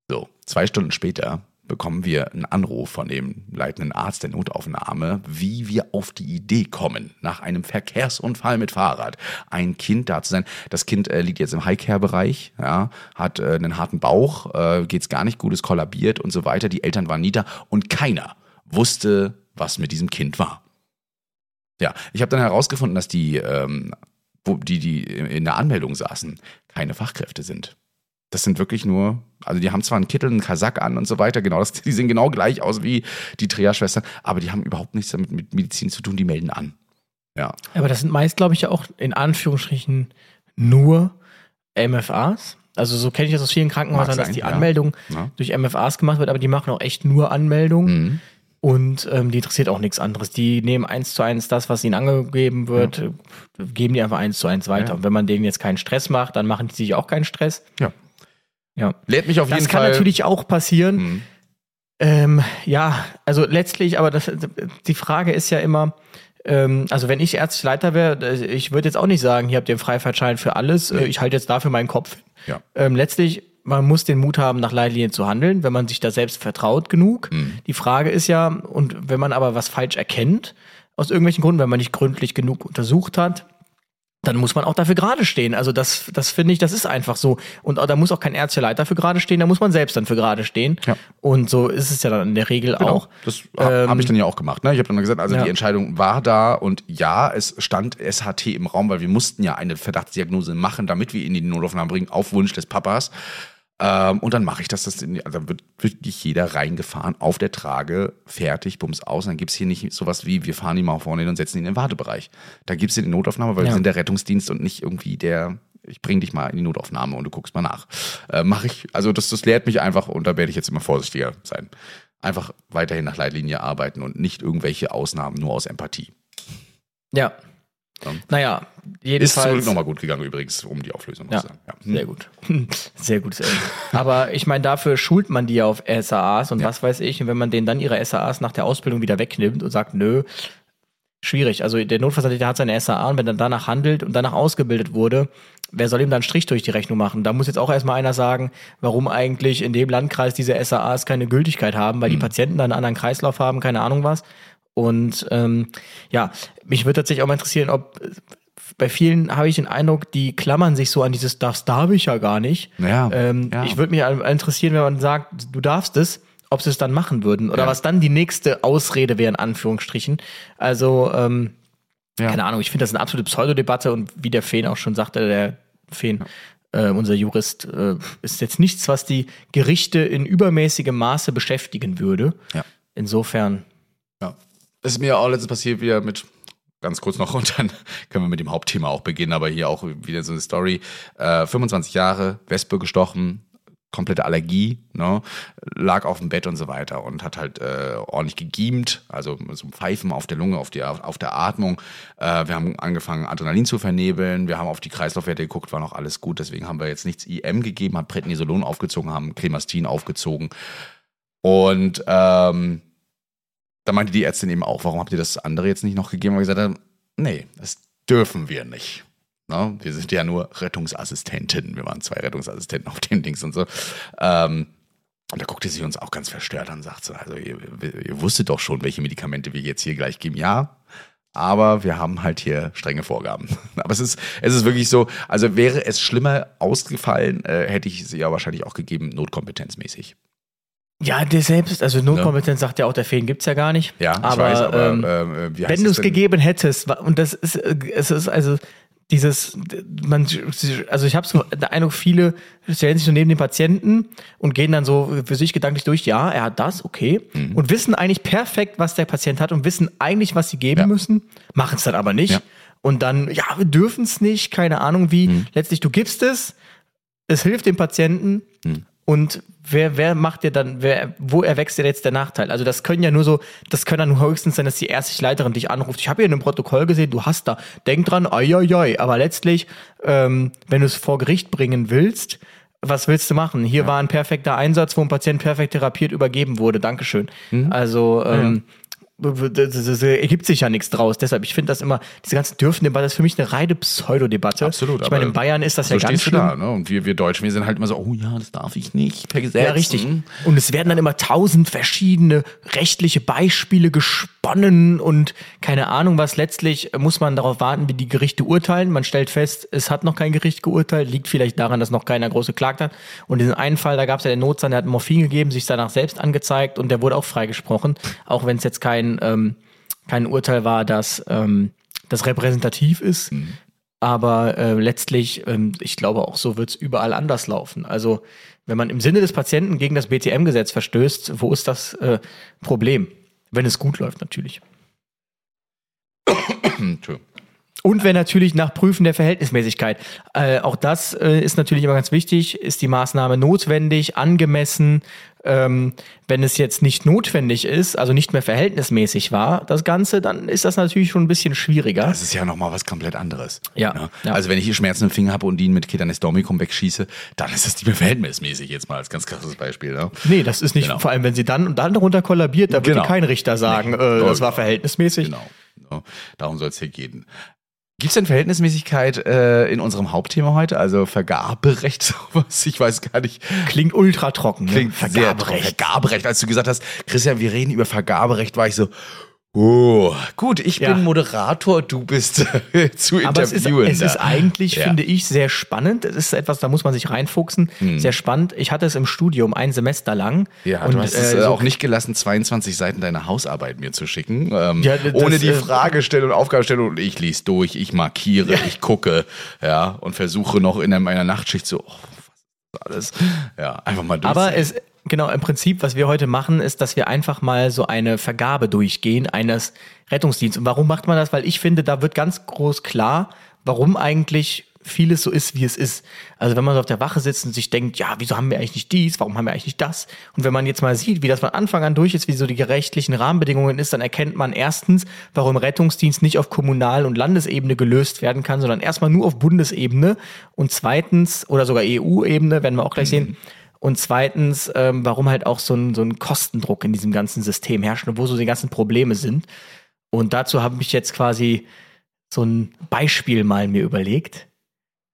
So, zwei Stunden später bekommen wir einen Anruf von dem leitenden Arzt der Notaufnahme, wie wir auf die Idee kommen, nach einem Verkehrsunfall mit Fahrrad ein Kind da zu sein. Das Kind äh, liegt jetzt im Highcare-Bereich, ja, hat äh, einen harten Bauch, äh, geht's gar nicht gut, ist kollabiert und so weiter. Die Eltern waren nie da und keiner wusste, was mit diesem Kind war. Ja, ich habe dann herausgefunden, dass die, ähm, die, die in der Anmeldung saßen, keine Fachkräfte sind. Das sind wirklich nur, also die haben zwar einen Kittel, einen Kasak an und so weiter, genau, das, die sehen genau gleich aus wie die Triage-Schwestern, aber die haben überhaupt nichts damit mit Medizin zu tun, die melden an. Ja. Aber das sind meist, glaube ich, ja auch in Anführungsstrichen nur MFAs. Also so kenne ich das aus vielen Krankenhäusern, dass die ja. Anmeldung Ja. durch MFAs gemacht wird, aber die machen auch echt nur Anmeldungen. Mhm. Und ähm, die interessiert auch nichts anderes. Die nehmen eins zu eins das, was ihnen angegeben wird, äh, geben die einfach eins zu eins weiter. Ja. Und wenn man denen jetzt keinen Stress macht, dann machen die sich auch keinen Stress. Ja. Ja. Lädt mich auf Das jeden kann Fall. natürlich auch passieren. Mhm. Ähm, ja, also letztlich, aber das, die Frage ist ja immer, ähm, also wenn ich ärztlicher Leiter wäre, ich würde jetzt auch nicht sagen, hier habt ihr einen Freifahrtschein für alles, äh, ich halte jetzt dafür meinen Kopf. Ja. Ähm, letztlich, man muss den Mut haben, nach Leitlinien zu handeln, wenn man sich da selbst vertraut genug. Mhm. Die Frage ist ja, und wenn man aber was falsch erkennt, aus irgendwelchen Gründen, wenn man nicht gründlich genug untersucht hat, dann muss man auch dafür gerade stehen. Also das, das finde ich, das ist einfach so. Und da muss auch kein ärztlicher Leiter für gerade stehen, da muss man selbst dann für gerade stehen. Ja. Und so ist es ja dann in der Regel Genau, auch. das habe Ähm, hab ich dann ja auch gemacht. Ne? Ich habe dann gesagt, also ja. die Entscheidung war da und ja, es stand SHT im Raum, weil wir mussten ja eine Verdachtsdiagnose machen, damit wir ihn in die Notaufnahme bringen, auf Wunsch des Papas. Ähm, und dann mache ich das, das in, also da wird wirklich jeder reingefahren, auf der Trage, fertig, bums aus. Und dann gibt's hier nicht sowas wie, wir fahren ihn mal vorne hin und setzen ihn in den Wartebereich. Da gibt's den in die Notaufnahme, weil Ja. wir sind der Rettungsdienst und nicht irgendwie der, ich bring dich mal in die Notaufnahme und du guckst mal nach. Äh, mache ich, also das, das lehrt mich einfach und da werde ich jetzt immer vorsichtiger sein. Einfach weiterhin nach Leitlinie arbeiten und nicht irgendwelche Ausnahmen nur aus Empathie. Ja. Ja. Naja, Ist zum jedenfalls. Glück nochmal gut gegangen übrigens, um die Auflösung Ja, zu sagen. Ja. Hm. sehr gut. Sehr gutes Ende. Aber ich meine, dafür schult man die ja auf SAAs und Ja. was weiß ich. Und wenn man denen dann ihre SAAs nach der Ausbildung wieder wegnimmt und sagt, nö, schwierig. Also der Notfallsanitäter hat seine SAA und wenn er danach handelt und danach ausgebildet wurde, wer soll ihm dann Strich durch die Rechnung machen? Da muss jetzt auch erstmal einer sagen, warum eigentlich in dem Landkreis diese SAAs keine Gültigkeit haben, weil die Patienten dann einen anderen Kreislauf haben, keine Ahnung was. Und ähm, ja, mich würde tatsächlich auch mal interessieren, ob bei vielen habe ich den Eindruck, die klammern sich so an dieses, das darf ich ja gar nicht. Ja, Ähm, ja. Ich würde mich interessieren, wenn man sagt, du darfst es, ob sie es dann machen würden oder Ja. was dann die nächste Ausrede wäre, in Anführungsstrichen. Also, ähm, Ja. keine Ahnung, ich finde das eine absolute Pseudodebatte und wie der Feen auch schon sagte, der Feen, äh, unser Jurist, äh, ist jetzt nichts, was die Gerichte in übermäßigem Maße beschäftigen würde. Ja. Insofern. Ist mir auch letztens passiert wieder mit ganz kurz noch und dann können wir mit dem Hauptthema auch beginnen, aber hier auch wieder so eine Story. Äh, 25 Jahre, Wespe gestochen, komplette Allergie, ne, lag auf dem Bett und so weiter und hat halt äh, ordentlich gegiemt, also so ein Pfeifen auf der Lunge, auf, die, auf der Atmung. Äh, wir haben angefangen, Adrenalin zu vernebeln, wir haben auf die Kreislaufwerte geguckt, war noch alles gut, deswegen haben wir jetzt nichts IM gegeben, haben Prednisolon aufgezogen, haben Clemastin aufgezogen und ähm, da meinte die Ärztin eben auch, warum habt ihr das andere jetzt nicht noch gegeben? Und gesagt haben, nee, das dürfen wir nicht. Ne? Wir sind ja nur Rettungsassistenten. Wir waren zwei Rettungsassistenten auf den Dings und so. Ähm, und da guckte sie uns auch ganz verstört an und sagt so, also ihr, ihr wusstet doch schon, welche Medikamente wir jetzt hier gleich geben. Ja, aber wir haben halt hier strenge Vorgaben. Aber es ist, es ist wirklich so, also wäre es schlimmer ausgefallen, äh, hätte ich sie ja wahrscheinlich auch gegeben, notkompetenzmäßig. Ja, der selbst, also Notkompetenz sagt ja auch, der Fehlen gibt's ja gar nicht. Ja, ich aber, weiß, aber ähm, äh, wenn du es gegeben hättest, und das ist, äh, es ist also dieses, man, also ich habe so den Eindruck, viele stellen sich so neben den Patienten und gehen dann so für sich gedanklich durch, ja, er hat das, okay, Mhm. und wissen eigentlich perfekt, was der Patient hat und wissen eigentlich, was sie geben Ja. müssen, machen es dann aber nicht. Ja. Und dann, ja, wir dürfen es nicht, keine Ahnung wie. Mhm. Letztlich, du gibst es, es hilft dem Patienten Mhm. und wer, wer macht dir dann, wer, wo erwächst dir jetzt der Nachteil? Also das können ja nur so, das können dann höchstens sein, dass die ärztliche Leiterin dich anruft. Ich habe hier in einem Protokoll gesehen, du hast da, denk dran, ai, ai, ai. Aber letztlich, ähm, wenn du es vor Gericht bringen willst, was willst du machen? Hier war ein perfekter Einsatz, wo ein Patient perfekt therapiert übergeben wurde. Dankeschön. Mhm. Also, ähm, das, das, ergibt sich ja nichts draus. Deshalb, ich finde das immer, diese ganze Dürfen-Debatte ist für mich eine reine Pseudodebatte. Absolut. Ich meine, in Bayern ist das so ja ganz schlimm. da, ne? Und wir, wir Deutschen, wir sind halt immer so, oh ja, das darf ich nicht per Gesetz. Ja, richtig. Und es werden dann immer tausend verschiedene rechtliche Beispiele gesponnen und keine Ahnung was. Letztlich muss man darauf warten, wie die Gerichte urteilen. Man stellt fest, es hat noch kein Gericht geurteilt. Liegt vielleicht daran, dass noch keiner groß geklagt hat. Und in einen Fall, da gab es ja den Notstand, der hat Morphin gegeben, sich danach selbst angezeigt und der wurde auch freigesprochen. Auch wenn es jetzt kein, ähm, kein Urteil war, das, ähm, das repräsentativ ist. Aber äh, letztlich, ähm, ich glaube auch so wird es überall anders laufen. Also wenn man im Sinne des Patienten gegen das BTM-Gesetz verstößt, wo ist das äh, Problem? Wenn es gut läuft natürlich. Entschuldigung. Und wenn natürlich nach Prüfen der Verhältnismäßigkeit. Äh, auch das äh, ist natürlich immer ganz wichtig. Ist die Maßnahme notwendig, angemessen? Ähm, wenn es jetzt nicht notwendig ist, also nicht mehr verhältnismäßig war, das Ganze, dann ist das natürlich schon ein bisschen schwieriger. Das ist ja nochmal was komplett anderes. Ja, Ne? ja. Also wenn ich hier Schmerzen im Finger habe und ihn mit Ketanes Domicum wegschieße, dann ist das nicht mehr verhältnismäßig jetzt mal als ganz krasses Beispiel. Ne? Nee, das ist nicht, Genau. vor allem wenn sie dann und dann darunter kollabiert, da Genau. würde kein Richter sagen, Nee. äh, das war verhältnismäßig. Genau. Ne? Darum soll es hier gehen. Gibt es denn Verhältnismäßigkeit äh, in unserem Hauptthema heute? Also Vergaberecht, sowas? Ich weiß gar nicht. Klingt ultra trocken. Klingt ne? sehr trocken. Vergaberecht. Als du gesagt hast, Christian, wir reden über Vergaberecht, war ich so, oh, gut, ich Ja. bin Moderator, du bist äh, zu Aber es ist, interviewen. es ist eigentlich, Ja. finde ich, sehr spannend. Es ist etwas, da muss man sich reinfuchsen. Sehr spannend. Ich hatte es im Studium ein Semester lang. Hm. Ja, und, du hast es äh, äh, so auch nicht gelassen, 22 Seiten deiner Hausarbeit mir zu schicken. Ähm, Ja, das, ohne die äh, Fragestellung und Aufgabenstellung. Und ich lese durch, ich markiere, ich gucke, ja, und versuche noch in meiner Nachtschicht so, oh, was ist alles? Ja, einfach mal durch. Aber es, genau, im Prinzip, was wir heute machen, ist, dass wir einfach mal so eine Vergabe durchgehen eines Rettungsdienstes. Und warum macht man das? Weil ich finde, da wird ganz groß klar, warum eigentlich vieles so ist, wie es ist. Also wenn man so auf der Wache sitzt und sich denkt, ja, wieso haben wir eigentlich nicht dies, warum haben wir eigentlich nicht das? Und wenn man jetzt mal sieht, wie das von Anfang an durch ist, wie so die rechtlichen Rahmenbedingungen ist, dann erkennt man erstens, warum Rettungsdienst nicht auf Kommunal- und Landesebene gelöst werden kann, sondern erstmal nur auf Bundesebene und zweitens, oder sogar EU-Ebene, werden wir auch gleich sehen, und zweitens, ähm, warum halt auch so ein, so ein Kostendruck in diesem ganzen System herrscht und wo so die ganzen Probleme sind. Und dazu habe ich jetzt quasi so ein Beispiel mal mir überlegt.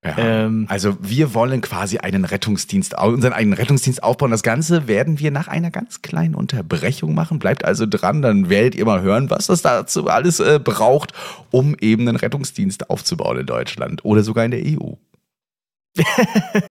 Ja. Ähm, also wir wollen quasi einen Rettungsdienst, unseren eigenen Rettungsdienst aufbauen. Das Ganze werden wir nach einer ganz kleinen Unterbrechung machen. Bleibt also dran, dann werdet ihr mal hören, was das dazu alles äh, braucht, um eben einen Rettungsdienst aufzubauen in Deutschland oder sogar in der EU.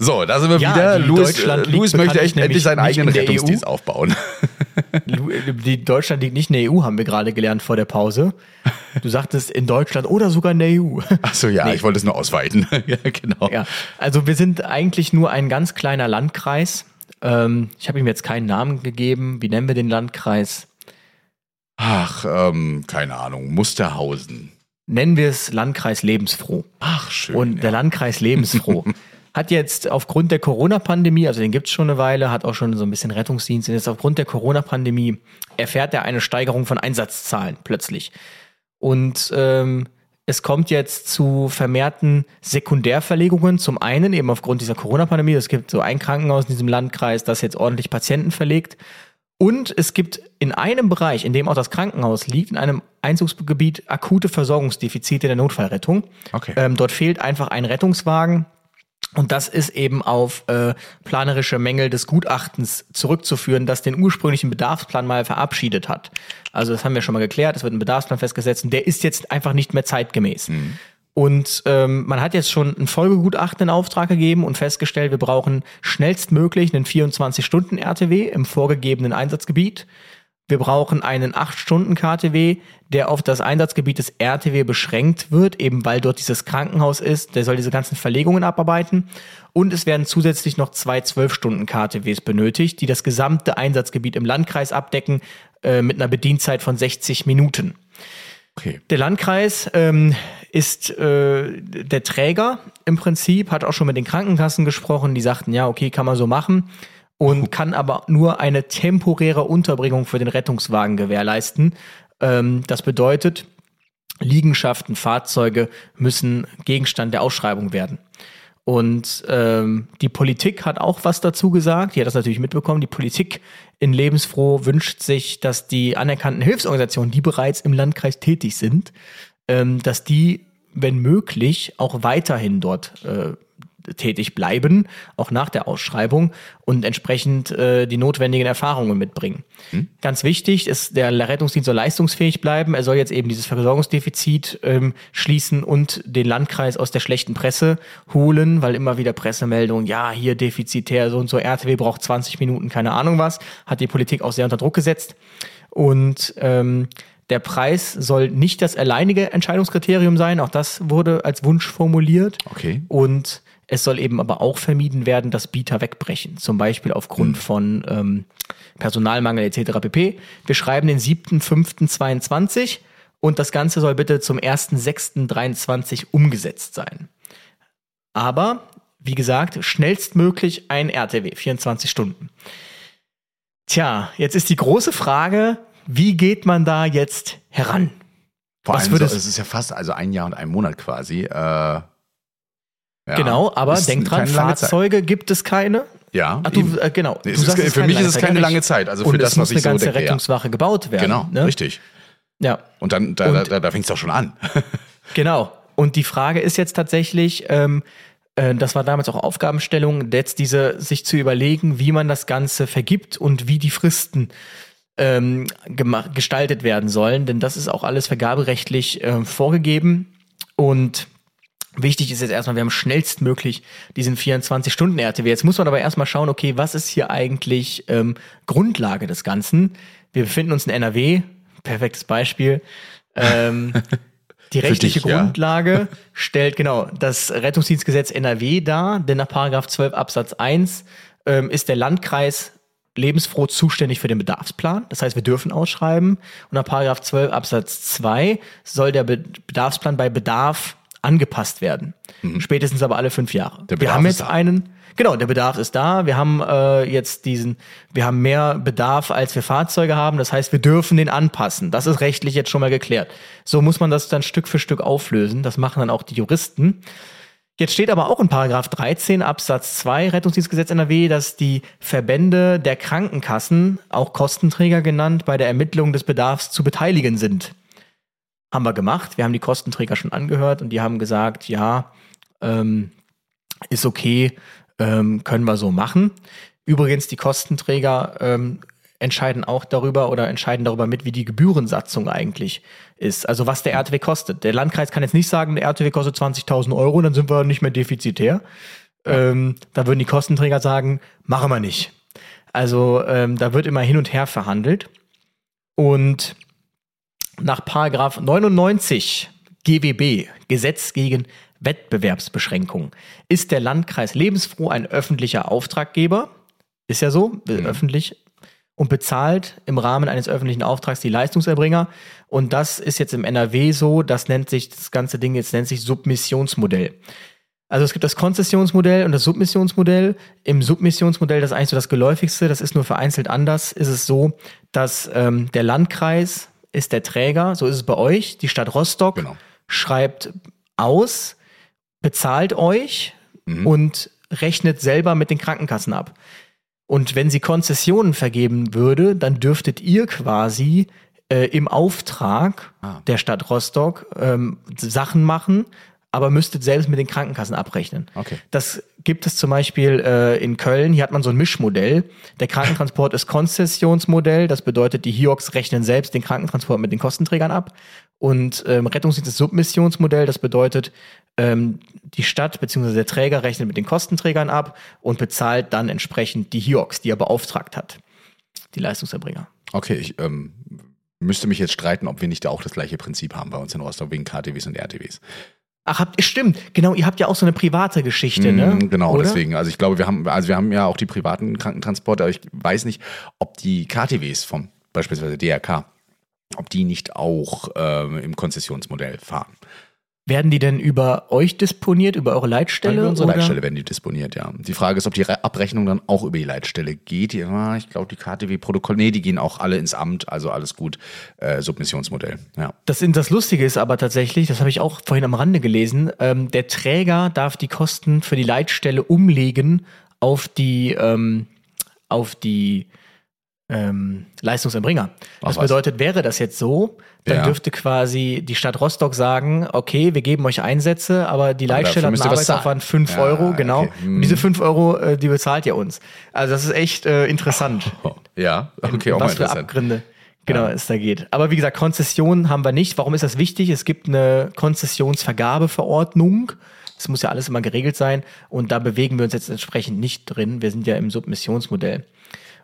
So, da sind wir Ja, wieder. Louis, Deutschland äh, Louis möchte echt endlich seinen eigenen Rettungsdienst aufbauen. Die Deutschland liegt nicht in der EU, haben wir gerade gelernt vor der Pause. Du sagtest in Deutschland oder sogar in der EU. Achso, ja, Nee. ich wollte es nur ausweiten. ja, genau. Ja, also wir sind eigentlich nur ein ganz kleiner Landkreis. Ähm, ich habe ihm jetzt keinen Namen gegeben. Wie nennen wir den Landkreis? Ach, ähm, keine Ahnung, Musterhausen. Nennen wir es Landkreis Lebensfroh. Ach, schön. Und der Landkreis Lebensfroh hat jetzt aufgrund der Corona-Pandemie, also den gibt's schon eine Weile, hat auch schon so ein bisschen Rettungsdienst, und jetzt aufgrund der Corona-Pandemie erfährt er eine Steigerung von Einsatzzahlen plötzlich. Und ähm, es kommt jetzt zu vermehrten Sekundärverlegungen. Zum einen eben aufgrund dieser Corona-Pandemie. Es gibt so ein Krankenhaus in diesem Landkreis, das jetzt ordentlich Patienten verlegt. Und es gibt in einem Bereich, in dem auch das Krankenhaus liegt, in einem Einzugsgebiet akute Versorgungsdefizite der Notfallrettung. Okay. Ähm, dort fehlt einfach ein Rettungswagen. Und das ist eben auf äh, planerische Mängel des Gutachtens zurückzuführen, das den ursprünglichen Bedarfsplan mal verabschiedet hat. Also das haben wir schon mal geklärt, es wird ein Bedarfsplan festgesetzt und der ist jetzt einfach nicht mehr zeitgemäß. Und ähm, man hat jetzt schon ein Folgegutachten in Auftrag gegeben und festgestellt, wir brauchen schnellstmöglich einen 24-Stunden-RTW im vorgegebenen Einsatzgebiet. Wir brauchen einen 8-Stunden-KTW, der auf das Einsatzgebiet des RTW beschränkt wird, eben weil dort dieses Krankenhaus ist. Der soll diese ganzen Verlegungen abarbeiten. Und es werden zusätzlich noch zwei 12-Stunden-KTWs benötigt, die das gesamte Einsatzgebiet im Landkreis abdecken, äh, mit einer Bedienstzeit von 60 Minuten. Okay. Der Landkreis ähm, ist äh, der Träger im Prinzip, hat auch schon mit den Krankenkassen gesprochen, die sagten, ja, okay, kann man so machen und kann aber nur eine temporäre Unterbringung für den Rettungswagen gewährleisten. Ähm, das bedeutet, Liegenschaften, Fahrzeuge müssen Gegenstand der Ausschreibung werden. Und ähm, die Politik hat auch was dazu gesagt. Die hat das natürlich mitbekommen. Die Politik in Lebensfroh wünscht sich, dass die anerkannten Hilfsorganisationen, die bereits im Landkreis tätig sind, ähm, dass die, wenn möglich, auch weiterhin dort äh, tätig bleiben, auch nach der Ausschreibung und entsprechend äh, die notwendigen Erfahrungen mitbringen. Ganz wichtig ist, der Rettungsdienst soll leistungsfähig bleiben. Er soll jetzt eben dieses Versorgungsdefizit ähm, schließen und den Landkreis aus der schlechten Presse holen, weil immer wieder Pressemeldungen, ja, hier defizitär, so und so, RTW braucht 20 Minuten, keine Ahnung was, hat die Politik auch sehr unter Druck gesetzt. Und ähm, der Preis soll nicht das alleinige Entscheidungskriterium sein, auch das wurde als Wunsch formuliert. Okay. Und es soll eben aber auch vermieden werden, dass Bieter wegbrechen, zum Beispiel aufgrund von ähm, Personalmangel etc. pp. Wir schreiben den 7.5.22 und das Ganze soll bitte zum 1.6.23 umgesetzt sein. Aber, wie gesagt, schnellstmöglich ein RTW, 24 Stunden. Tja, jetzt ist die große Frage, wie geht man da jetzt heran? Vor Was allem, so, es ist ja fast also ein Jahr und ein Monat quasi. Äh, ja. genau, aber denk dran. Fahrzeuge gibt es keine. Ja, Ach, du, äh, genau. Du es ist, sagst, für mich ist es keine ja, lange. Zeit. Also für das, es muss was ich eine so ganze denke. Ja. Rettungswache gebaut werden. Genau, ne? richtig. Ja, Und dann, da, Und- da, da, da fängt es doch schon an. genau. Und die Frage ist jetzt tatsächlich, ähm, äh, das war damals auch Aufgabenstellung, jetzt diese, sich zu überlegen, wie man das Ganze vergibt und wie die Fristen ähm, gestaltet werden sollen, denn das ist auch alles vergaberechtlich äh, vorgegeben und Wichtig ist jetzt erstmal, wir haben schnellstmöglich diesen 24-Stunden-RTW. Jetzt muss man aber erstmal schauen, okay, was ist hier eigentlich ähm, Grundlage des Ganzen? Wir befinden uns in NRW, perfektes Beispiel. Ähm, die rechtliche dich, ja. Grundlage stellt genau das Rettungsdienstgesetz NRW dar, denn nach Paragraph 12 Absatz 1 ähm, ist der Landkreis lebensfroh zuständig für den Bedarfsplan. Das heißt, wir dürfen ausschreiben. Und nach Paragraph 12 Absatz 2 soll der Be Bedarfsplan bei Bedarf angepasst werden. Spätestens aber alle fünf Jahre. Mhm. Der wir haben jetzt da. einen, genau, der Bedarf ist da. Wir haben äh, jetzt diesen, wir haben mehr Bedarf, als wir Fahrzeuge haben. Das heißt, wir dürfen den anpassen. Das ist rechtlich jetzt schon mal geklärt. So muss man das dann Stück für Stück auflösen. Das machen dann auch die Juristen. Jetzt steht aber auch in Paragraph 13 Absatz 2 Rettungsdienstgesetz NRW, dass die Verbände der Krankenkassen, auch Kostenträger genannt, bei der Ermittlung des Bedarfs zu beteiligen sind. Haben wir gemacht. Wir haben die Kostenträger schon angehört und die haben gesagt, ja, ähm, ist okay, ähm, können wir so machen. Übrigens, die Kostenträger ähm, entscheiden auch darüber oder entscheiden darüber mit, wie die Gebührensatzung eigentlich ist. Also was der RTW kostet. Der Landkreis kann jetzt nicht sagen, der RTW kostet 20.000 Euro, dann sind wir nicht mehr defizitär. Ähm, da würden die Kostenträger sagen, machen wir nicht. Also ähm, da wird immer hin und her verhandelt. Und nach Paragraph 99 GWB, Gesetz gegen Wettbewerbsbeschränkungen, ist der Landkreis lebensfroh ein öffentlicher Auftraggeber. Ist ja so, äh, öffentlich. Und bezahlt im Rahmen eines öffentlichen Auftrags die Leistungserbringer. Und das ist jetzt im NRW so, das nennt sich, das ganze Ding jetzt nennt sich Submissionsmodell. Also es gibt das Konzessionsmodell und das Submissionsmodell. Im Submissionsmodell, das ist eigentlich so das geläufigste, das ist nur vereinzelt anders, ist es so, dass ähm, der Landkreis ist der Träger, so ist es bei euch. Die Stadt Rostock Genau. schreibt aus, bezahlt euch und rechnet selber mit den Krankenkassen ab. Und wenn sie Konzessionen vergeben würde, dann dürftet ihr quasi äh, im Auftrag Ah. der Stadt Rostock ähm, Sachen machen, aber müsstet selbst mit den Krankenkassen abrechnen. Okay. Das gibt es zum Beispiel äh, in Köln. Hier hat man so ein Mischmodell. Der Krankentransport ist Konzessionsmodell. Das bedeutet, die HIOX rechnen selbst den Krankentransport mit den Kostenträgern ab. Und ähm, Rettungsdienst ist Submissionsmodell. Das bedeutet, ähm, die Stadt bzw. der Träger rechnet mit den Kostenträgern ab und bezahlt dann entsprechend die HIOX, die er beauftragt hat. Die Leistungserbringer. Okay, ich ähm, müsste mich jetzt streiten, ob wir nicht da auch das gleiche Prinzip haben bei uns in Rostock wegen KTWs und RTWs. Ach, habt, stimmt. Genau, ihr habt ja auch so eine private Geschichte, ne? Mm, Genau, Oder? deswegen. Also ich glaube, wir haben, also wir haben ja auch die privaten Krankentransporte, aber ich weiß nicht, ob die KTWs vom beispielsweise DRK, ob die nicht auch ähm, im Konzessionsmodell fahren. Werden die denn über euch disponiert, über eure Leitstelle? Über unsere oder? Leitstelle werden die disponiert, ja. Die Frage ist, ob die Re- Abrechnung dann auch über die Leitstelle geht. Ja, ich glaube, die KTW-Protokoll, nee, die gehen auch alle ins Amt, also alles gut. Äh, Submissionsmodell, ja. Das, das Lustige ist aber tatsächlich, das habe ich auch vorhin am Rande gelesen, ähm, der Träger darf die Kosten für die Leitstelle umlegen auf die, ähm, auf die ähm, Leistungserbringer. Das Ach, was? bedeutet, wäre das jetzt so, dann Ja. dürfte quasi die Stadt Rostock sagen, okay, wir geben euch Einsätze, aber die Aber Leitstelle dafür hat einen Arbeitsaufwand zahlen. 5 Ja, Euro, genau. okay. Hm. Und diese 5 Euro, äh, die bezahlt ihr uns. Also das ist echt äh, interessant. Ja, okay, auch mal interessant. Abgründe genau es da geht. Aber wie gesagt, Konzessionen haben wir nicht. Warum ist das wichtig? Es gibt eine Konzessionsvergabeverordnung. Das muss ja alles immer geregelt sein. Und da bewegen wir uns jetzt entsprechend nicht drin. Wir sind ja im Submissionsmodell.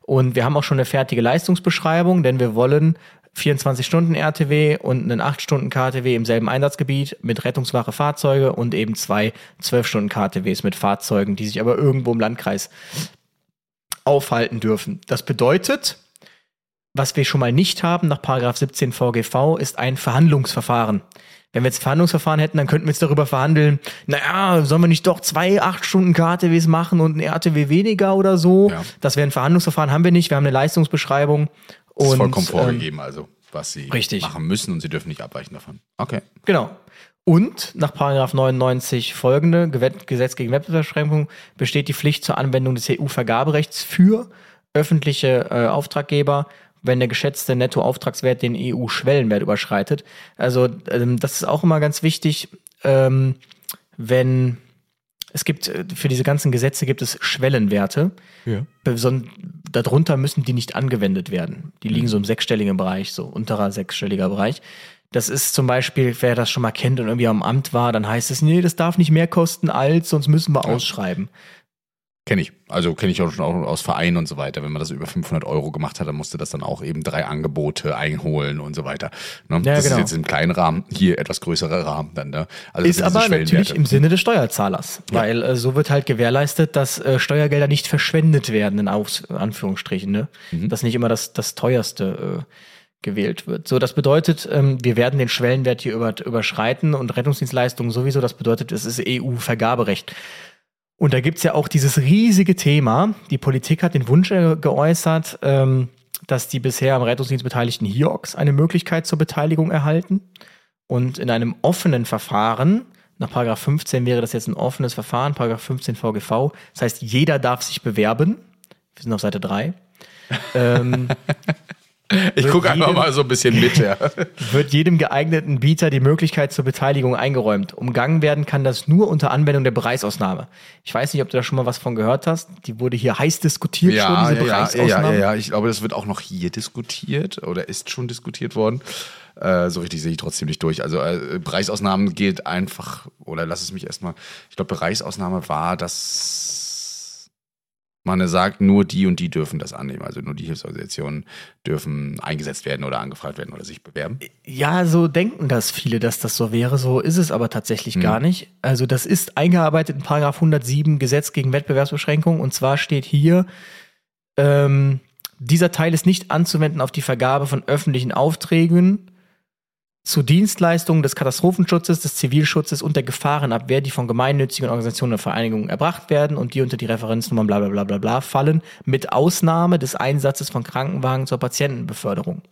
Und wir haben auch schon eine fertige Leistungsbeschreibung, denn wir wollen 24 Stunden RTW und einen 8 Stunden KTW im selben Einsatzgebiet mit rettungswache Fahrzeuge und eben zwei 12 Stunden KTWs mit Fahrzeugen, die sich aber irgendwo im Landkreis aufhalten dürfen. Das bedeutet, was wir schon mal nicht haben nach Paragraph 17 VGV ist ein Verhandlungsverfahren. Wenn wir jetzt Verhandlungsverfahren hätten, dann könnten wir jetzt darüber verhandeln, naja, sollen wir nicht doch zwei acht Stunden KTWs machen und ein RTW weniger oder so? Ja. Das wäre ein Verhandlungsverfahren, haben wir nicht. Wir haben eine Leistungsbeschreibung. Das ist und, vollkommen ähm, vorgegeben, also was sie richtig. machen müssen und sie dürfen nicht abweichen davon. Okay. Genau. Und nach Paragraph 99 folgende Gesetz gegen Wettbewerbsbeschränkung besteht die Pflicht zur Anwendung des EU-Vergaberechts für öffentliche äh, Auftraggeber, wenn der geschätzte Nettoauftragswert den EU-Schwellenwert überschreitet. Also ähm, das ist auch immer ganz wichtig, ähm, wenn es gibt äh, für diese ganzen Gesetze gibt es Schwellenwerte. Ja. Darunter müssen die nicht angewendet werden. Die liegen so im sechsstelligen Bereich, so unterer sechsstelliger Bereich. Das ist zum Beispiel, wer das schon mal kennt und irgendwie am Amt war, dann heißt es, nee, das darf nicht mehr kosten als, sonst müssen wir ausschreiben. Kenne ich. Also kenne ich auch schon auch aus Vereinen und so weiter. Wenn man das über 500 Euro gemacht hat, dann musste das dann auch eben drei Angebote einholen und so weiter. Ne? Ja, das genau. ist jetzt im kleinen Rahmen, hier etwas größerer Rahmen dann. Ne? Also das Ist aber natürlich im Sinne des Steuerzahlers, weil äh, so wird halt gewährleistet, dass äh, Steuergelder nicht verschwendet werden, in Aus Anführungsstrichen, ne? Mhm. Dass nicht immer das, das teuerste äh, gewählt wird. So, das bedeutet, ähm, wir werden den Schwellenwert hier über, überschreiten und Rettungsdienstleistungen sowieso. Das bedeutet, es ist EU-Vergaberecht. Und da gibt's ja auch dieses riesige Thema. Die Politik hat den Wunsch äh, geäußert, ähm, dass die bisher am Rettungsdienst beteiligten HIOX eine Möglichkeit zur Beteiligung erhalten. Und in einem offenen Verfahren, nach Paragraph 15 wäre das jetzt ein offenes Verfahren, Paragraph 15 VGV, das heißt, jeder darf sich bewerben. Wir sind auf Seite 3. ähm, Ich gucke einfach mal so ein bisschen mit, ja. wird jedem geeigneten Bieter die Möglichkeit zur Beteiligung eingeräumt. Umgangen werden kann das nur unter Anwendung der Bereichsausnahme. Ich weiß nicht, ob du da schon mal was von gehört hast. Die wurde hier heiß diskutiert Ja, schon, diese ja, ja, ja, ja, ja. Ich glaube, das wird auch noch hier diskutiert oder ist schon diskutiert worden. Äh, so richtig sehe ich trotzdem nicht durch. Also äh, Bereichsausnahmen geht einfach, oder lass es mich erstmal, ich glaube, Bereichsausnahme war, dass man sagt, nur die und die dürfen das annehmen. Also nur die Hilfsorganisationen dürfen eingesetzt werden oder angefragt werden oder sich bewerben. Ja, so denken das viele, dass das so wäre. So ist es aber tatsächlich Hm. gar nicht. Also das ist eingearbeitet in Paragraph 107 Gesetz gegen Wettbewerbsbeschränkung. Und zwar steht hier, ähm, dieser Teil ist nicht anzuwenden auf die Vergabe von öffentlichen Aufträgen zu Dienstleistungen des Katastrophenschutzes, des Zivilschutzes und der Gefahrenabwehr, die von gemeinnützigen Organisationen und Vereinigungen erbracht werden und die unter die Referenznummern bla bla bla bla bla fallen, mit Ausnahme des Einsatzes von Krankenwagen zur Patientenbeförderung.